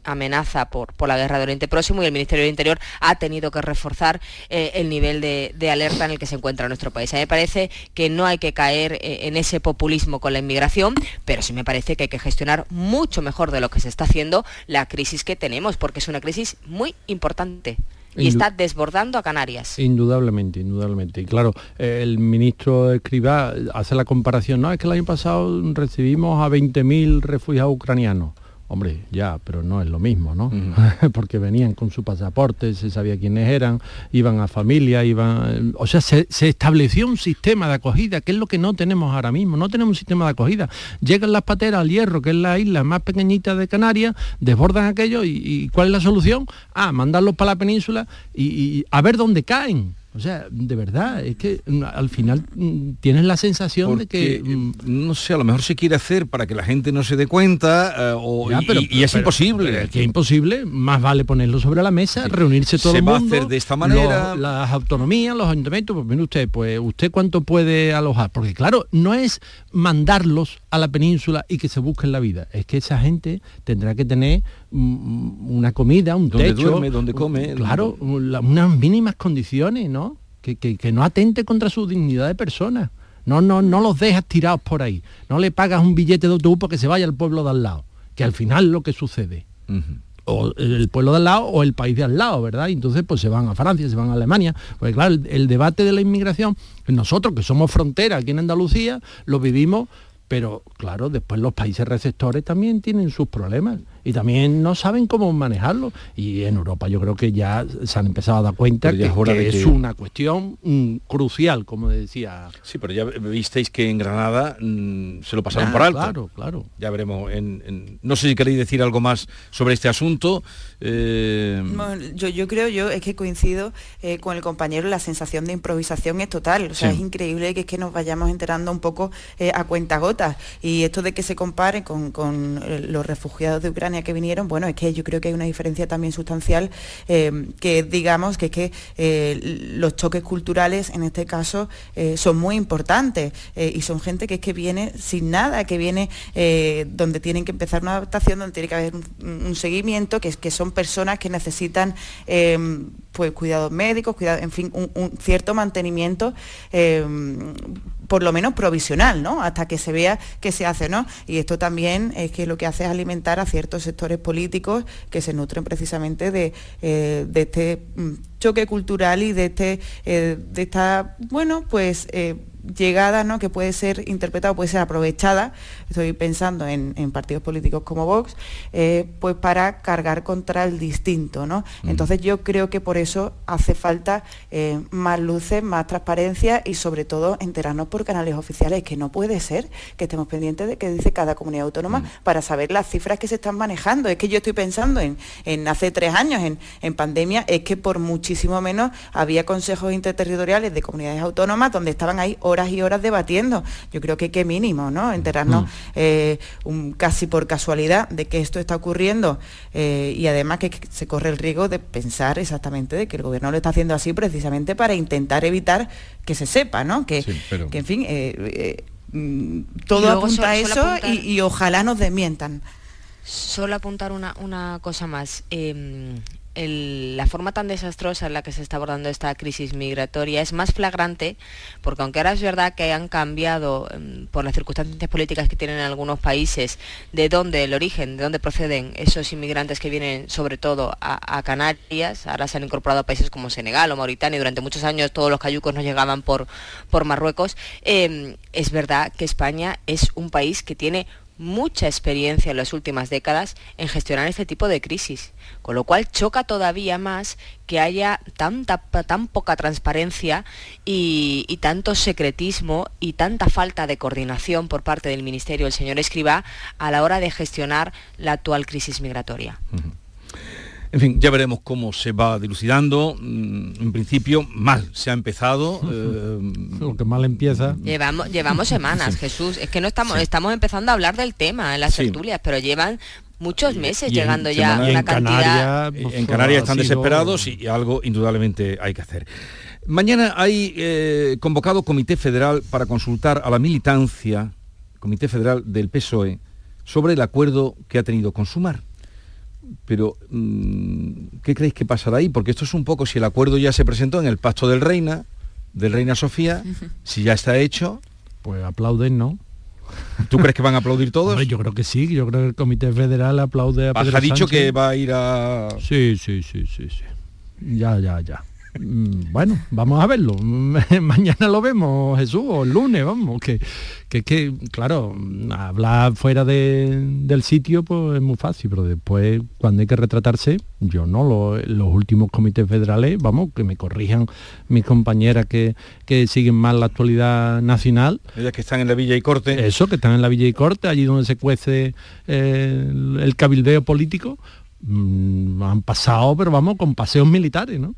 amenaza por, por, la guerra de Oriente Próximo y el Ministerio del Interior ha tenido que reforzar eh, el nivel de, alerta en el que se encuentra nuestro país. A mí me parece que no hay que caer eh, en ese populismo con la inmigración, pero sí me parece que hay que gestionar mucho mejor de lo que se está haciendo la crisis que tenemos, porque es una crisis muy importante y está desbordando a Canarias. Indudablemente, indudablemente. Y claro, el ministro Escribá hace la comparación, no, es que el año pasado recibimos a 20.000 refugiados ucranianos. Hombre, ya, pero no es lo mismo, ¿no? [LAUGHS] Porque venían con su pasaporte, se sabía quiénes eran, iban a familia, iban... O sea, se, estableció un sistema de acogida, que es lo que no tenemos ahora mismo. No tenemos un sistema de acogida. Llegan las pateras al Hierro, que es la isla más pequeñita de Canarias, desbordan aquello y, ¿cuál es la solución? Ah, mandarlos para la península y a ver dónde caen. O sea, de verdad, es que mm, al final mm, tienes la sensación de que... Mm, no sé, a lo mejor se quiere hacer para que la gente no se dé cuenta eh, o, y, es imposible. Es que es imposible, más vale ponerlo sobre la mesa, reunirse todo el mundo. Se va a hacer de esta manera. las autonomías, los ayuntamientos, pues mire usted, pues usted cuánto puede alojar. Porque claro, no es mandarlos a la península y que se busquen la vida. Es que esa gente tendrá que tener una comida, un donde techo. Duerme, donde come. Claro, unas mínimas condiciones, ¿no? Que, no atente contra su dignidad de persona. No, no, no los dejas tirados por ahí. No le pagas un billete de autobús para que se vaya al pueblo de al lado. Que al final es lo que sucede. O el pueblo de al lado o el país de al lado, ¿verdad? entonces pues se van a Francia, se van a Alemania. Pues claro, el debate de la inmigración, nosotros que somos frontera aquí en Andalucía, lo vivimos pero claro, después los países receptores también tienen sus problemas y también no saben cómo manejarlo. Y en Europa yo creo que ya se han empezado a dar cuenta que, es, una cuestión mm, crucial, como decía. Sí, pero ya visteis que en Granada mm, se lo pasaron por alto. Claro, claro. Ya veremos. No sé si queréis decir algo más sobre este asunto. Eh, yo, creo, yo es que coincido eh, con el compañero, la sensación de improvisación es total. O sea, es increíble que es que nos vayamos enterando un poco eh, a cuenta gotas. Y esto de que se compare con, con los refugiados de Ucrania Que vinieron, bueno, es que yo creo que hay una diferencia también sustancial, eh, que digamos que es que eh, los choques culturales en este caso son muy importantes y son gente que es que viene sin nada, que viene donde tienen que empezar una adaptación, donde tiene que haber un, seguimiento, que, que son personas que necesitan pues cuidados médicos, cuidado, en fin, un, cierto mantenimiento por lo menos provisional, ¿no? Hasta que se vea que se hace, ¿no? Y esto también es que lo que hace es alimentar a ciertos sectores políticos que se nutren precisamente de, eh, este mm, choque cultural y de este eh, de esta bueno pues eh, llegada ¿no? que puede ser interpretada, puede ser aprovechada, estoy pensando en, partidos políticos como Vox, eh, pues para cargar contra el distinto. ¿no? Entonces yo creo que por eso hace falta eh, más luces, más transparencia y sobre todo enterarnos por canales oficiales, que no puede ser que estemos pendientes de qué dice cada comunidad autónoma para saber las cifras que se están manejando. Es que yo estoy pensando en, en hace tres años, en, en pandemia, es que por muchísimo menos había consejos interterritoriales de comunidades autónomas donde estaban ahí horas y horas debatiendo. Yo creo que qué mínimo, ¿no? Enterarnos mm. Eh, casi por casualidad de que esto está ocurriendo eh, y además que se corre el riesgo de pensar exactamente de que el gobierno lo está haciendo así precisamente para intentar evitar que se sepa, ¿no? Que, en fin, eh, mm, todo apunta a eso y, ojalá nos desmientan. Solo apuntar una, una cosa más. Em, la forma tan desastrosa en la que se está abordando esta crisis migratoria es más flagrante porque aunque ahora es verdad que han cambiado em, por las circunstancias políticas que tienen en algunos países de dónde el origen, de dónde proceden esos inmigrantes que vienen sobre todo a, Canarias, ahora se han incorporado a países como Senegal o Mauritania y durante muchos años todos los cayucos nos llegaban por, por Marruecos, em, es verdad que España es un país que tiene mucha experiencia en las últimas décadas en gestionar este tipo de crisis, con lo cual choca todavía más que haya tanta, tan poca transparencia y, tanto secretismo y tanta falta de coordinación por parte del Ministerio del señor Escribá a la hora de gestionar la actual crisis migratoria. En fin, ya veremos cómo se va dilucidando. Mm, en principio, mal se ha empezado. [LAUGHS] Eh, Lo que mal empieza. Llevamos, llevamos semanas, [LAUGHS] Jesús. Es que no estamos, estamos empezando a hablar del tema en las tertulias, pero llevan muchos meses llegando ya una en cantidad. Canarias, en Canarias están desesperados y, algo indudablemente hay que hacer. Mañana hay eh, convocado Comité Federal para consultar a la militancia, Comité Federal del PSOE, sobre el acuerdo que ha tenido con Sumar pero mm, ¿qué creéis que pasará ahí? Porque esto es un poco, si el acuerdo ya se presentó en el pacto del Reina, del Reina Sofía, [LAUGHS] si ya está hecho... Pues aplauden, ¿no? ¿Tú crees que van a aplaudir todos? yo creo que sí, yo creo que el Comité Federal aplaude a Pedro Ha dicho que va a ir a... Sí, sí, sí, sí, sí. Ya, ya, ya. Mm, bueno, vamos a verlo. [LAUGHS] Mañana lo vemos, Jesús, o el lunes, vamos, que, que, que claro, hablar fuera del sitio pues es muy fácil, pero después cuando hay que retratarse, yo no, los últimos comités federales, vamos, que me corrijan mis compañeras que, que siguen más la actualidad nacional. Ellas que están en la Villa y Corte. Eso, que están en la Villa y Corte, allí donde se cuece eh, el, cabildeo político, mm, han pasado, pero vamos, con paseos militares, ¿no?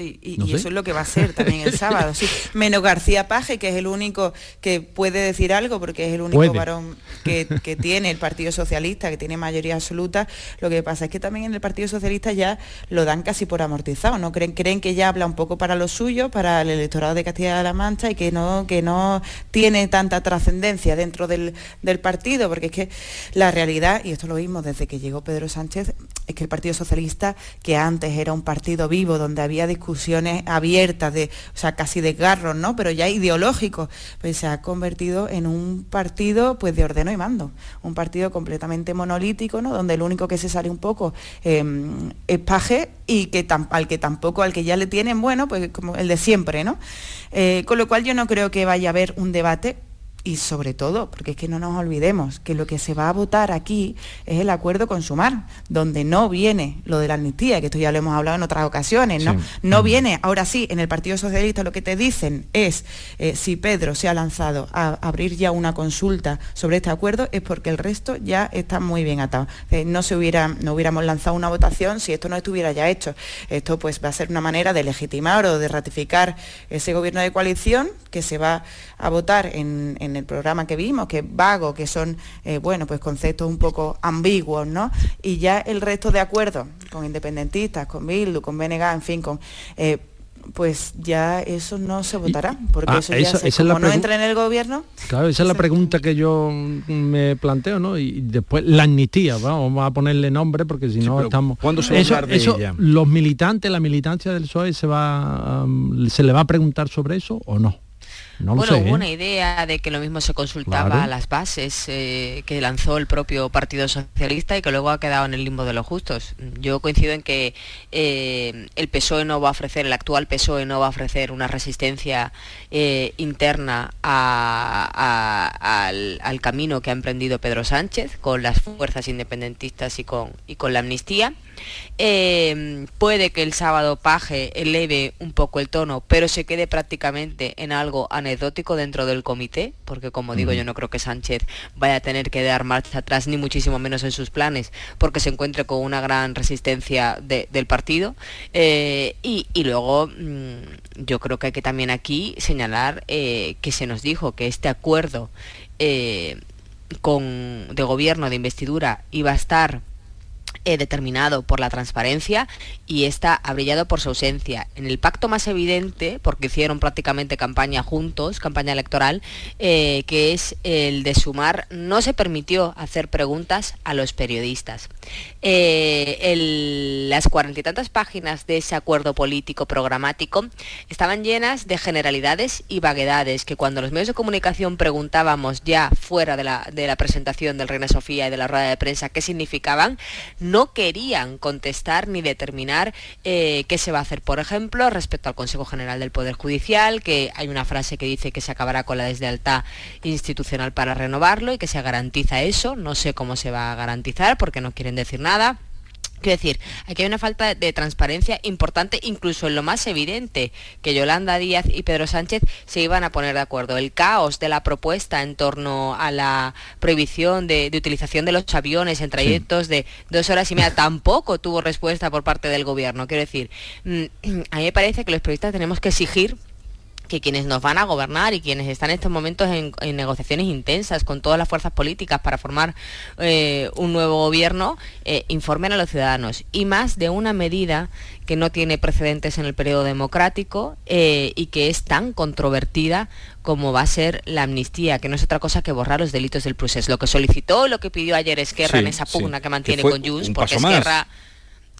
Y, eso es lo que va a ser también el sábado. Sí. [LAUGHS] Menos García Paje, que es el único que puede decir algo, porque es el único varón que, tiene el Partido Socialista, que tiene mayoría absoluta. Lo que pasa es que también en el Partido Socialista ya lo dan casi por amortizado, ¿no? Creen, creen que ya habla un poco para lo suyo, para el electorado de Castilla-La Mancha y que no, que no tiene tanta trascendencia dentro del, del partido, porque es que la realidad, y esto lo vimos desde que llegó Pedro Sánchez, es que el Partido Socialista, que antes era un partido vivo, donde había discusiones abiertas, de, o sea, casi de garros, ¿no? Pero ya ideológicos, pues se ha convertido en un partido pues de ordeno y mando, un partido completamente monolítico, ¿no? Donde el único que se sale un poco em, es paje y que al que tampoco, al que ya le tienen, bueno, pues como el de siempre, ¿no? Eh, con lo cual yo no creo que vaya a haber un debate y sobre todo, porque es que no nos olvidemos que lo que se va a votar aquí es el acuerdo con Sumar, donde no viene lo de la amnistía, que esto ya lo hemos hablado en otras ocasiones, ¿no? No viene, ahora sí, en el Partido Socialista lo que te dicen es, eh, si Pedro se ha lanzado a abrir ya una consulta sobre este acuerdo, es porque el resto ya está muy bien atado. Eh, no, se hubiera, no hubiéramos lanzado una votación si esto no estuviera ya hecho. Esto pues va a ser una manera de legitimar o de ratificar ese gobierno de coalición que se va a votar en en el programa que vimos, que es vago, que son, eh, bueno, pues conceptos un poco ambiguos, ¿no? Y ya el resto de acuerdos con independentistas, con Bildu, con BNG, en fin, con... Eh, pues ya eso no se votará, porque Ah, eso ya esa- se- esa es la como no pregu- entra en el gobierno, Claro, esa es la pregunta que yo me planteo, ¿no? Y después la amnistía, vamos, vamos a ponerle nombre porque si no estamos. ¿cuándo se va a hablar de eso, ella? los militantes, la militancia del PSOE se va, um, se le va a preguntar sobre eso o no. No bueno, sé. hubo ¿eh? una idea de que lo mismo se consultaba Claro. a las bases eh, que lanzó el propio Partido Socialista y que luego ha quedado en el limbo de los justos. Yo coincido en que eh, el PSOE no va a ofrecer, el actual PSOE no va a ofrecer una resistencia interna a- a- al, al camino que ha emprendido Pedro Sánchez con las fuerzas independentistas y con, y con la amnistía. Eh, puede que el sábado Paje eleve un poco el tono, pero se quede prácticamente en algo anecdótico dentro del comité, porque como digo, yo no creo que Sánchez vaya a tener que dar marcha atrás, ni muchísimo menos en sus planes, porque se encuentre con una gran resistencia de- del partido. Eh, y, y luego mm, yo creo que hay que también aquí señalar eh, que se nos dijo que este acuerdo eh, con, de gobierno de investidura iba a estar eh, determinado por la transparencia y esta ha brillado por su ausencia. En el pacto más evidente, porque hicieron prácticamente campaña juntos, campaña electoral, eh, que es el de sumar, no se permitió hacer preguntas a los periodistas. Eh, las cuarenta y tantas páginas de ese acuerdo político programático estaban llenas de generalidades y vaguedades que cuando los medios de comunicación preguntábamos ya fuera de la, de la presentación del Reina Sofía y de la rueda de prensa qué significaban, no querían contestar ni determinar eh, qué se va a hacer. Por ejemplo, respecto al Consejo General del Poder Judicial, que hay una frase que dice que se acabará con la deslealtad institucional para renovarlo y que se garantiza eso. No sé cómo se va a garantizar porque no quieren decir nada. Quiero decir, aquí hay una falta de transparencia importante, incluso en lo más evidente, que Yolanda Díaz y Pedro Sánchez se iban a poner de acuerdo. El caos de la propuesta en torno a la prohibición de, de utilización de los aviones en trayectos de dos horas y media tampoco tuvo respuesta por parte del gobierno. Quiero decir, mm, [CLEARS THROAT] a mí me parece que los periodistas tenemos que exigir que quienes nos van a gobernar y quienes están en estos momentos en, en negociaciones intensas con todas las fuerzas políticas para formar eh, un nuevo gobierno, eh, informen a los ciudadanos. Y más de una medida que no tiene precedentes en el periodo democrático eh, y que es tan controvertida como va a ser la amnistía, que no es otra cosa que borrar los delitos del procés. Lo que solicitó, lo que pidió ayer Esquerra Sí, en esa sí. pugna que mantiene Que con Junts, un porque paso más.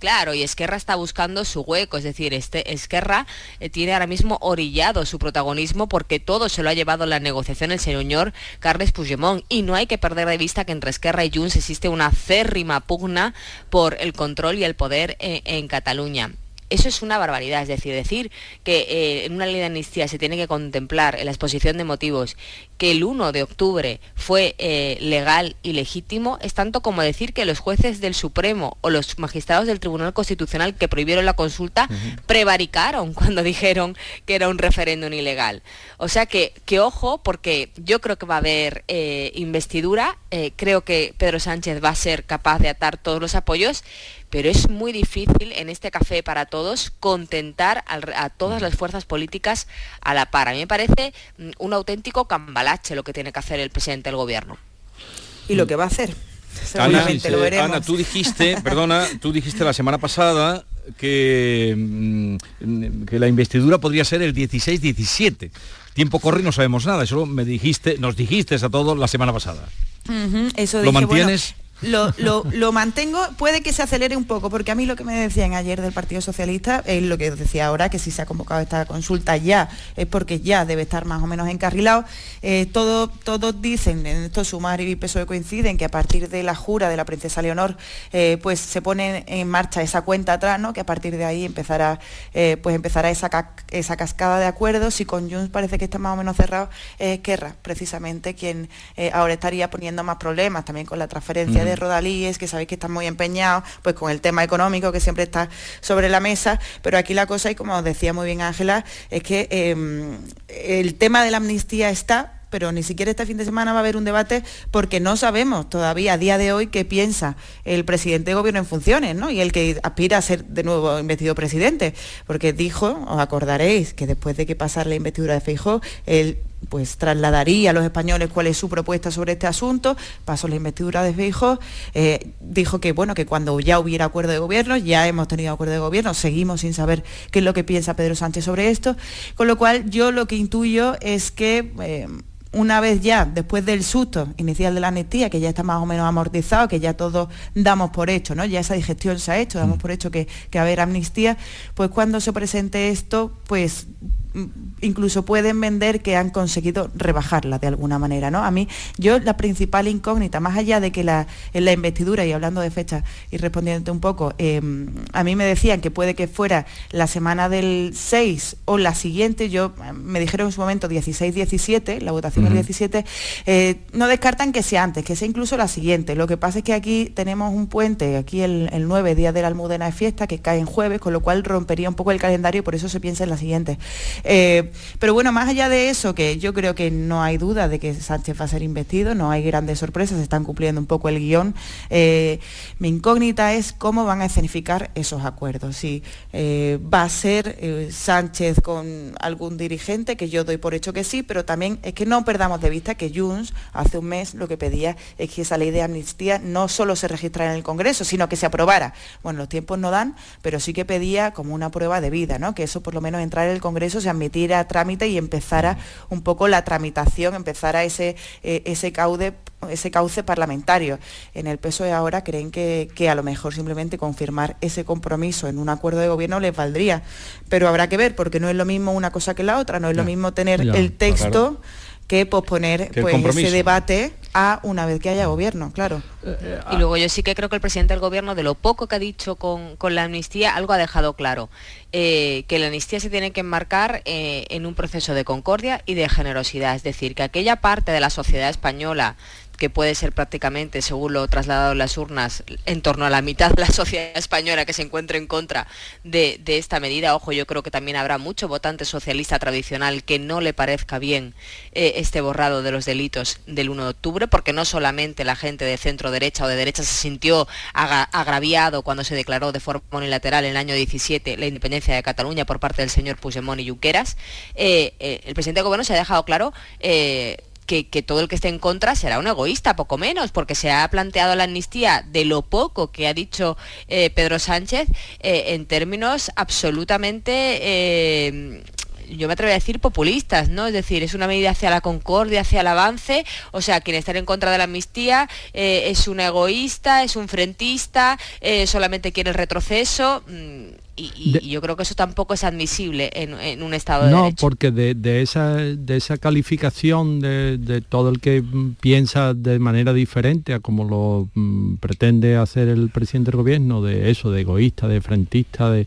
Claro, y Esquerra está buscando su hueco, es decir, este Esquerra eh, tiene ahora mismo orillado su protagonismo porque todo se lo ha llevado la negociación el señor Carles Puigdemont y no hay que perder de vista que entre Esquerra y Junts existe una acérrima pugna por el control y el poder eh, en Cataluña. Eso es una barbaridad, es decir, decir que eh, en una ley de amnistía se tiene que contemplar en la exposición de motivos que el 1 de octubre fue eh, legal y legítimo, es tanto como decir que los jueces del Supremo o los magistrados del Tribunal Constitucional que prohibieron la consulta prevaricaron [LAUGHS] cuando dijeron que era un referéndum ilegal. O sea que, que ojo, porque yo creo que va a haber eh, investidura, creo que Pedro Sánchez va a ser capaz de atar todos los apoyos, pero es muy difícil en este café para todos contentar a todas las fuerzas políticas a la par. A mí me parece mm, un auténtico cambalache lo que tiene que hacer el presidente del gobierno. y lo que va a hacer. Ana, Seguramente lo veremos. Ana, tú dijiste, [LAUGHS] perdona, tú dijiste la semana pasada que, mm, que la investidura podría ser el 16-17. Tiempo corre y no sabemos nada. Eso me dijiste, nos dijiste a todos la semana pasada. Eso ¿Lo dije, bueno, mantienes? Lo, lo- lo mantengo, puede que se acelere un poco, porque a mí lo que me decían ayer del Partido Socialista es lo que os decía ahora, que si se ha convocado esta consulta ya, es porque ya debe estar más o menos encarrilado. Eh, todo- todos dicen, en estos sumarios y PSOE coinciden, que a partir de la jura de la princesa Leonor, eh, pues se pone en marcha esa cuenta atrás, ¿no? que a partir de ahí empezará, eh, pues empezará esa, ca- esa cascada de acuerdos y con Junts parece que está más o menos cerrado, es Esquerra, precisamente quien eh, ahora estaría poniendo más problemas, también con la transferencia de Rodalíes, que sabéis que están muy empeñados, pues con el tema económico que siempre está sobre la mesa, pero aquí la cosa, y como os decía muy bien Ángela, es que eh, el tema de la amnistía está pero ni siquiera este fin de semana va a haber un debate porque no sabemos todavía a día de hoy qué piensa el presidente de gobierno en funciones, ¿no? Y el que aspira a ser de nuevo investido presidente, porque dijo, os acordaréis, que después de que pasara la investidura de Feijóo, él pues trasladaría a los españoles cuál es su propuesta sobre este asunto, pasó la investidura de Feijóo, eh, dijo que bueno, que cuando ya hubiera acuerdo de gobierno, ya hemos tenido acuerdo de gobierno, seguimos sin saber qué es lo que piensa Pedro Sánchez sobre esto, con lo cual yo lo que intuyo es que eh, una vez ya, después del susto inicial de la amnistía, que ya está más o menos amortizado, que ya todos damos por hecho, ¿no? Ya esa digestión se ha hecho, damos mm. por hecho que, que va a haber amnistía, pues cuando se presente esto, pues incluso pueden vender que han conseguido rebajarla de alguna manera. ¿no? A mí, yo la principal incógnita, más allá de que la, en la investidura, y hablando de fecha y respondiéndote un poco, em, a mí me decían que puede que fuera la semana del 6 o la siguiente, yo me dijeron en su momento 16-17, la votación del 17, eh, no descartan que sea antes, que sea incluso la siguiente. Lo que pasa es que aquí tenemos un puente, aquí el, 9, día de la Almudena de fiesta, que cae en jueves, con lo cual rompería un poco el calendario y por eso se piensa en la siguiente. Eh, pero bueno, más allá de eso, que yo creo que no hay duda de que Sánchez va a ser investido, no hay grandes sorpresas, se están cumpliendo un poco el guion. Eh, mi incógnita es cómo van a escenificar esos acuerdos. Si eh, va a ser Sánchez con algún dirigente, que yo doy por hecho que sí, pero también es que no perdamos de vista que Junts hace un mes lo que pedía es que esa ley de amnistía no solo se registrara en el Congreso, sino que se aprobara. Bueno, los tiempos no dan, pero sí que pedía como una prueba de vida, ¿no? que eso por lo menos entrar en el Congreso se admitir a trámite y empezara un poco la tramitación, empezara ese, eh, ese caude ese cauce parlamentario. En el PSOE ahora creen que, a lo mejor simplemente confirmar ese compromiso en un acuerdo de gobierno les valdría. Pero habrá que ver, porque no es lo mismo una cosa que la otra, no es lo mismo tener el texto que posponer pues, ese debate a una vez que haya gobierno, claro. Eh, eh, y luego yo sí que creo que el presidente del gobierno, de lo poco que ha dicho con, la amnistía, algo ha dejado claro. Eh, que la amnistía se tiene que enmarcar en un proceso de concordia y de generosidad. Es decir, que aquella parte de la sociedad española que puede ser prácticamente, según lo trasladado en las urnas, en torno a la mitad de la sociedad española que se encuentre en contra de, esta medida. Ojo, yo creo que también habrá mucho votante socialista tradicional que no le parezca bien eh, este borrado de los delitos del 1 de octubre, porque no solamente la gente de centro derecha o de derecha se sintió agraviado cuando se declaró de forma unilateral en el año 17 la independencia de Cataluña por parte del señor Puigdemont y Junqueras, eh, eh, el presidente del gobierno se ha dejado claro que, todo el que esté en contra será un egoísta, poco menos, porque se ha planteado la amnistía de lo poco que ha dicho eh, Pedro Sánchez eh, en términos absolutamente... Eh, yo me atrevo a decir populistas, ¿no? Es decir, es una medida hacia la concordia, hacia el avance, o sea, quien está en contra de la amnistía es un egoísta, es un frentista, solamente quiere el retroceso. Mm, y, yo creo que eso tampoco es admisible en, un Estado de no, porque de, esa, de esa calificación de, todo el que piensa de manera diferente a como lo mm, pretende hacer el presidente del gobierno, de eso, de egoísta, de frentista, de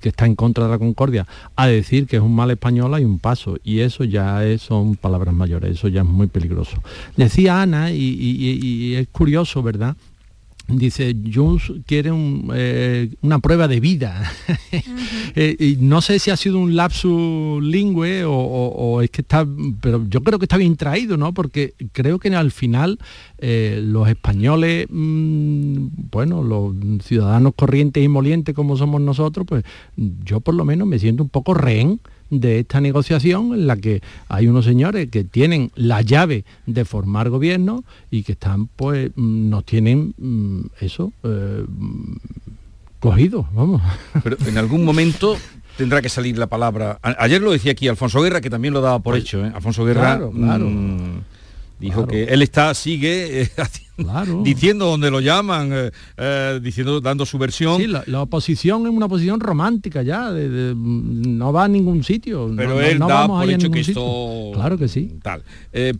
que está en contra de la concordia, a decir que es un mal español hay un paso. Y eso ya son palabras mayores, eso ya es muy peligroso. Decía Ana, y es curioso, ¿verdad? Dice, Jones quiere eh, una prueba de vida. [LAUGHS] Eh, y no sé si ha sido un lapsus lingüe o, es que está, pero yo creo que está bien traído, ¿no? Porque creo que al final eh, los españoles, mm, bueno, los ciudadanos corrientes y molientes como somos nosotros, pues yo por lo menos me siento un poco rehén de esta negociación en la que hay unos señores que tienen la llave de formar gobierno y que están, pues, mm, nos tienen mm, eso eh, cogidos, vamos. [LAUGHS] Pero en algún momento tendrá que salir la palabra. ayer lo decía aquí Alfonso Guerra, que también lo daba por pues, hecho. ¿eh? Alfonso Guerra claro, mm, dijo que él está, sigue eh, [LAUGHS] diciendo donde lo llaman, eh, eh, diciendo, dando su versión. Sí, la, oposición es una posición romántica ya, no va a ningún sitio. Pero él da por hecho que esto... Claro que sí. Tal.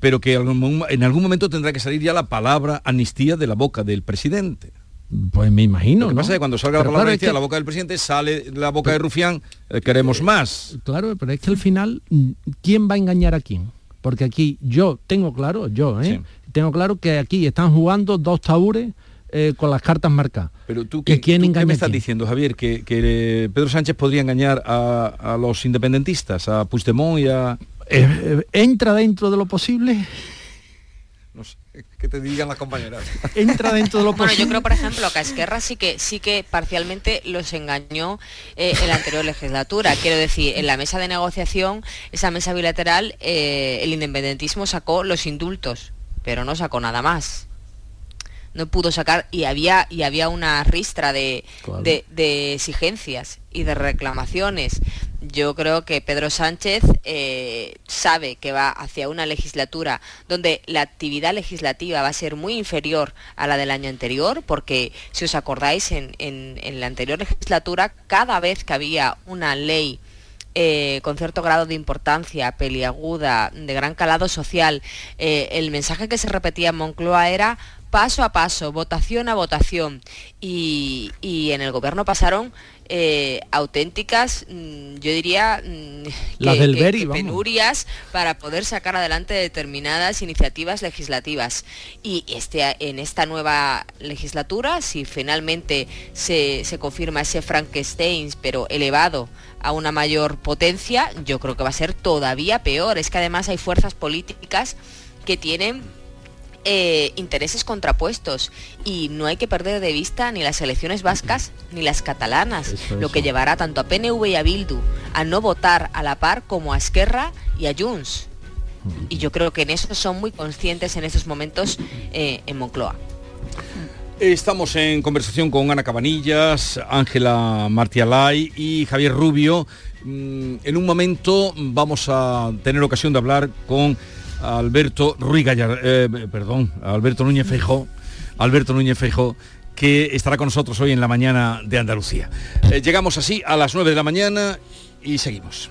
Pero que en algún momento tendrá que salir ya la palabra amnistía de la boca del presidente. Pues me imagino. Lo que pasa es que cuando salga la palabra amnistía de la boca del presidente, sale la boca de Rufián, queremos más. Claro, pero es que al final, ¿quién va a engañar a quién? Porque aquí yo tengo claro, yo, ¿eh? tengo claro que aquí están jugando dos tabures eh, con las cartas marcadas. Pero tú, ¿qué, ¿qué me estás diciendo, Javier? ¿Que, eh, Pedro Sánchez podría engañar a, los independentistas, a Puigdemont y a... Eh, ¿Entra dentro de lo posible? Que te digan las compañeras. [LAUGHS] Entra dentro de lo Bueno, yo creo, por ejemplo, que a Esquerra sí que sí que parcialmente los engañó eh, en la anterior legislatura. Quiero decir, en la mesa de negociación, esa mesa bilateral, eh, el independentismo sacó los indultos, pero no sacó nada más no pudo sacar y había y había una ristra de, de, exigencias y de reclamaciones. Yo creo que Pedro Sánchez eh, sabe que va hacia una legislatura donde la actividad legislativa va a ser muy inferior a la del año anterior, porque si os acordáis, en, en, la anterior legislatura, cada vez que había una ley eh, con cierto grado de importancia, peliaguda, de gran calado social, eh, el mensaje que se repetía en Moncloa era paso a paso, votación a votación. Y, en el gobierno pasaron eh, auténticas, mm, yo diría, mm, Las del penurias para poder sacar adelante determinadas iniciativas legislativas. Y este, en esta nueva legislatura, si finalmente se, se confirma ese Frankenstein, pero elevado a una mayor potencia, yo creo que va a ser todavía peor. Es que además hay fuerzas políticas que tienen eh, intereses contrapuestos y no hay que perder de vista ni las elecciones vascas ni las catalanas, lo que llevará tanto a PNV y a Bildu a no votar a la par como a Esquerra y a Junts. Y yo creo que en eso son muy conscientes en estos momentos eh, en Moncloa. Estamos en conversación con Ana Cabanillas, Ángela Martialay y Javier Rubio. Mm, en un momento vamos a tener ocasión de hablar con Alberto Ruiz eh, perdón, Alberto Núñez Feijó, Alberto Núñez Feijó, que estará con nosotros hoy en la mañana de Andalucía. Eh, llegamos así a las 9 de la mañana y seguimos.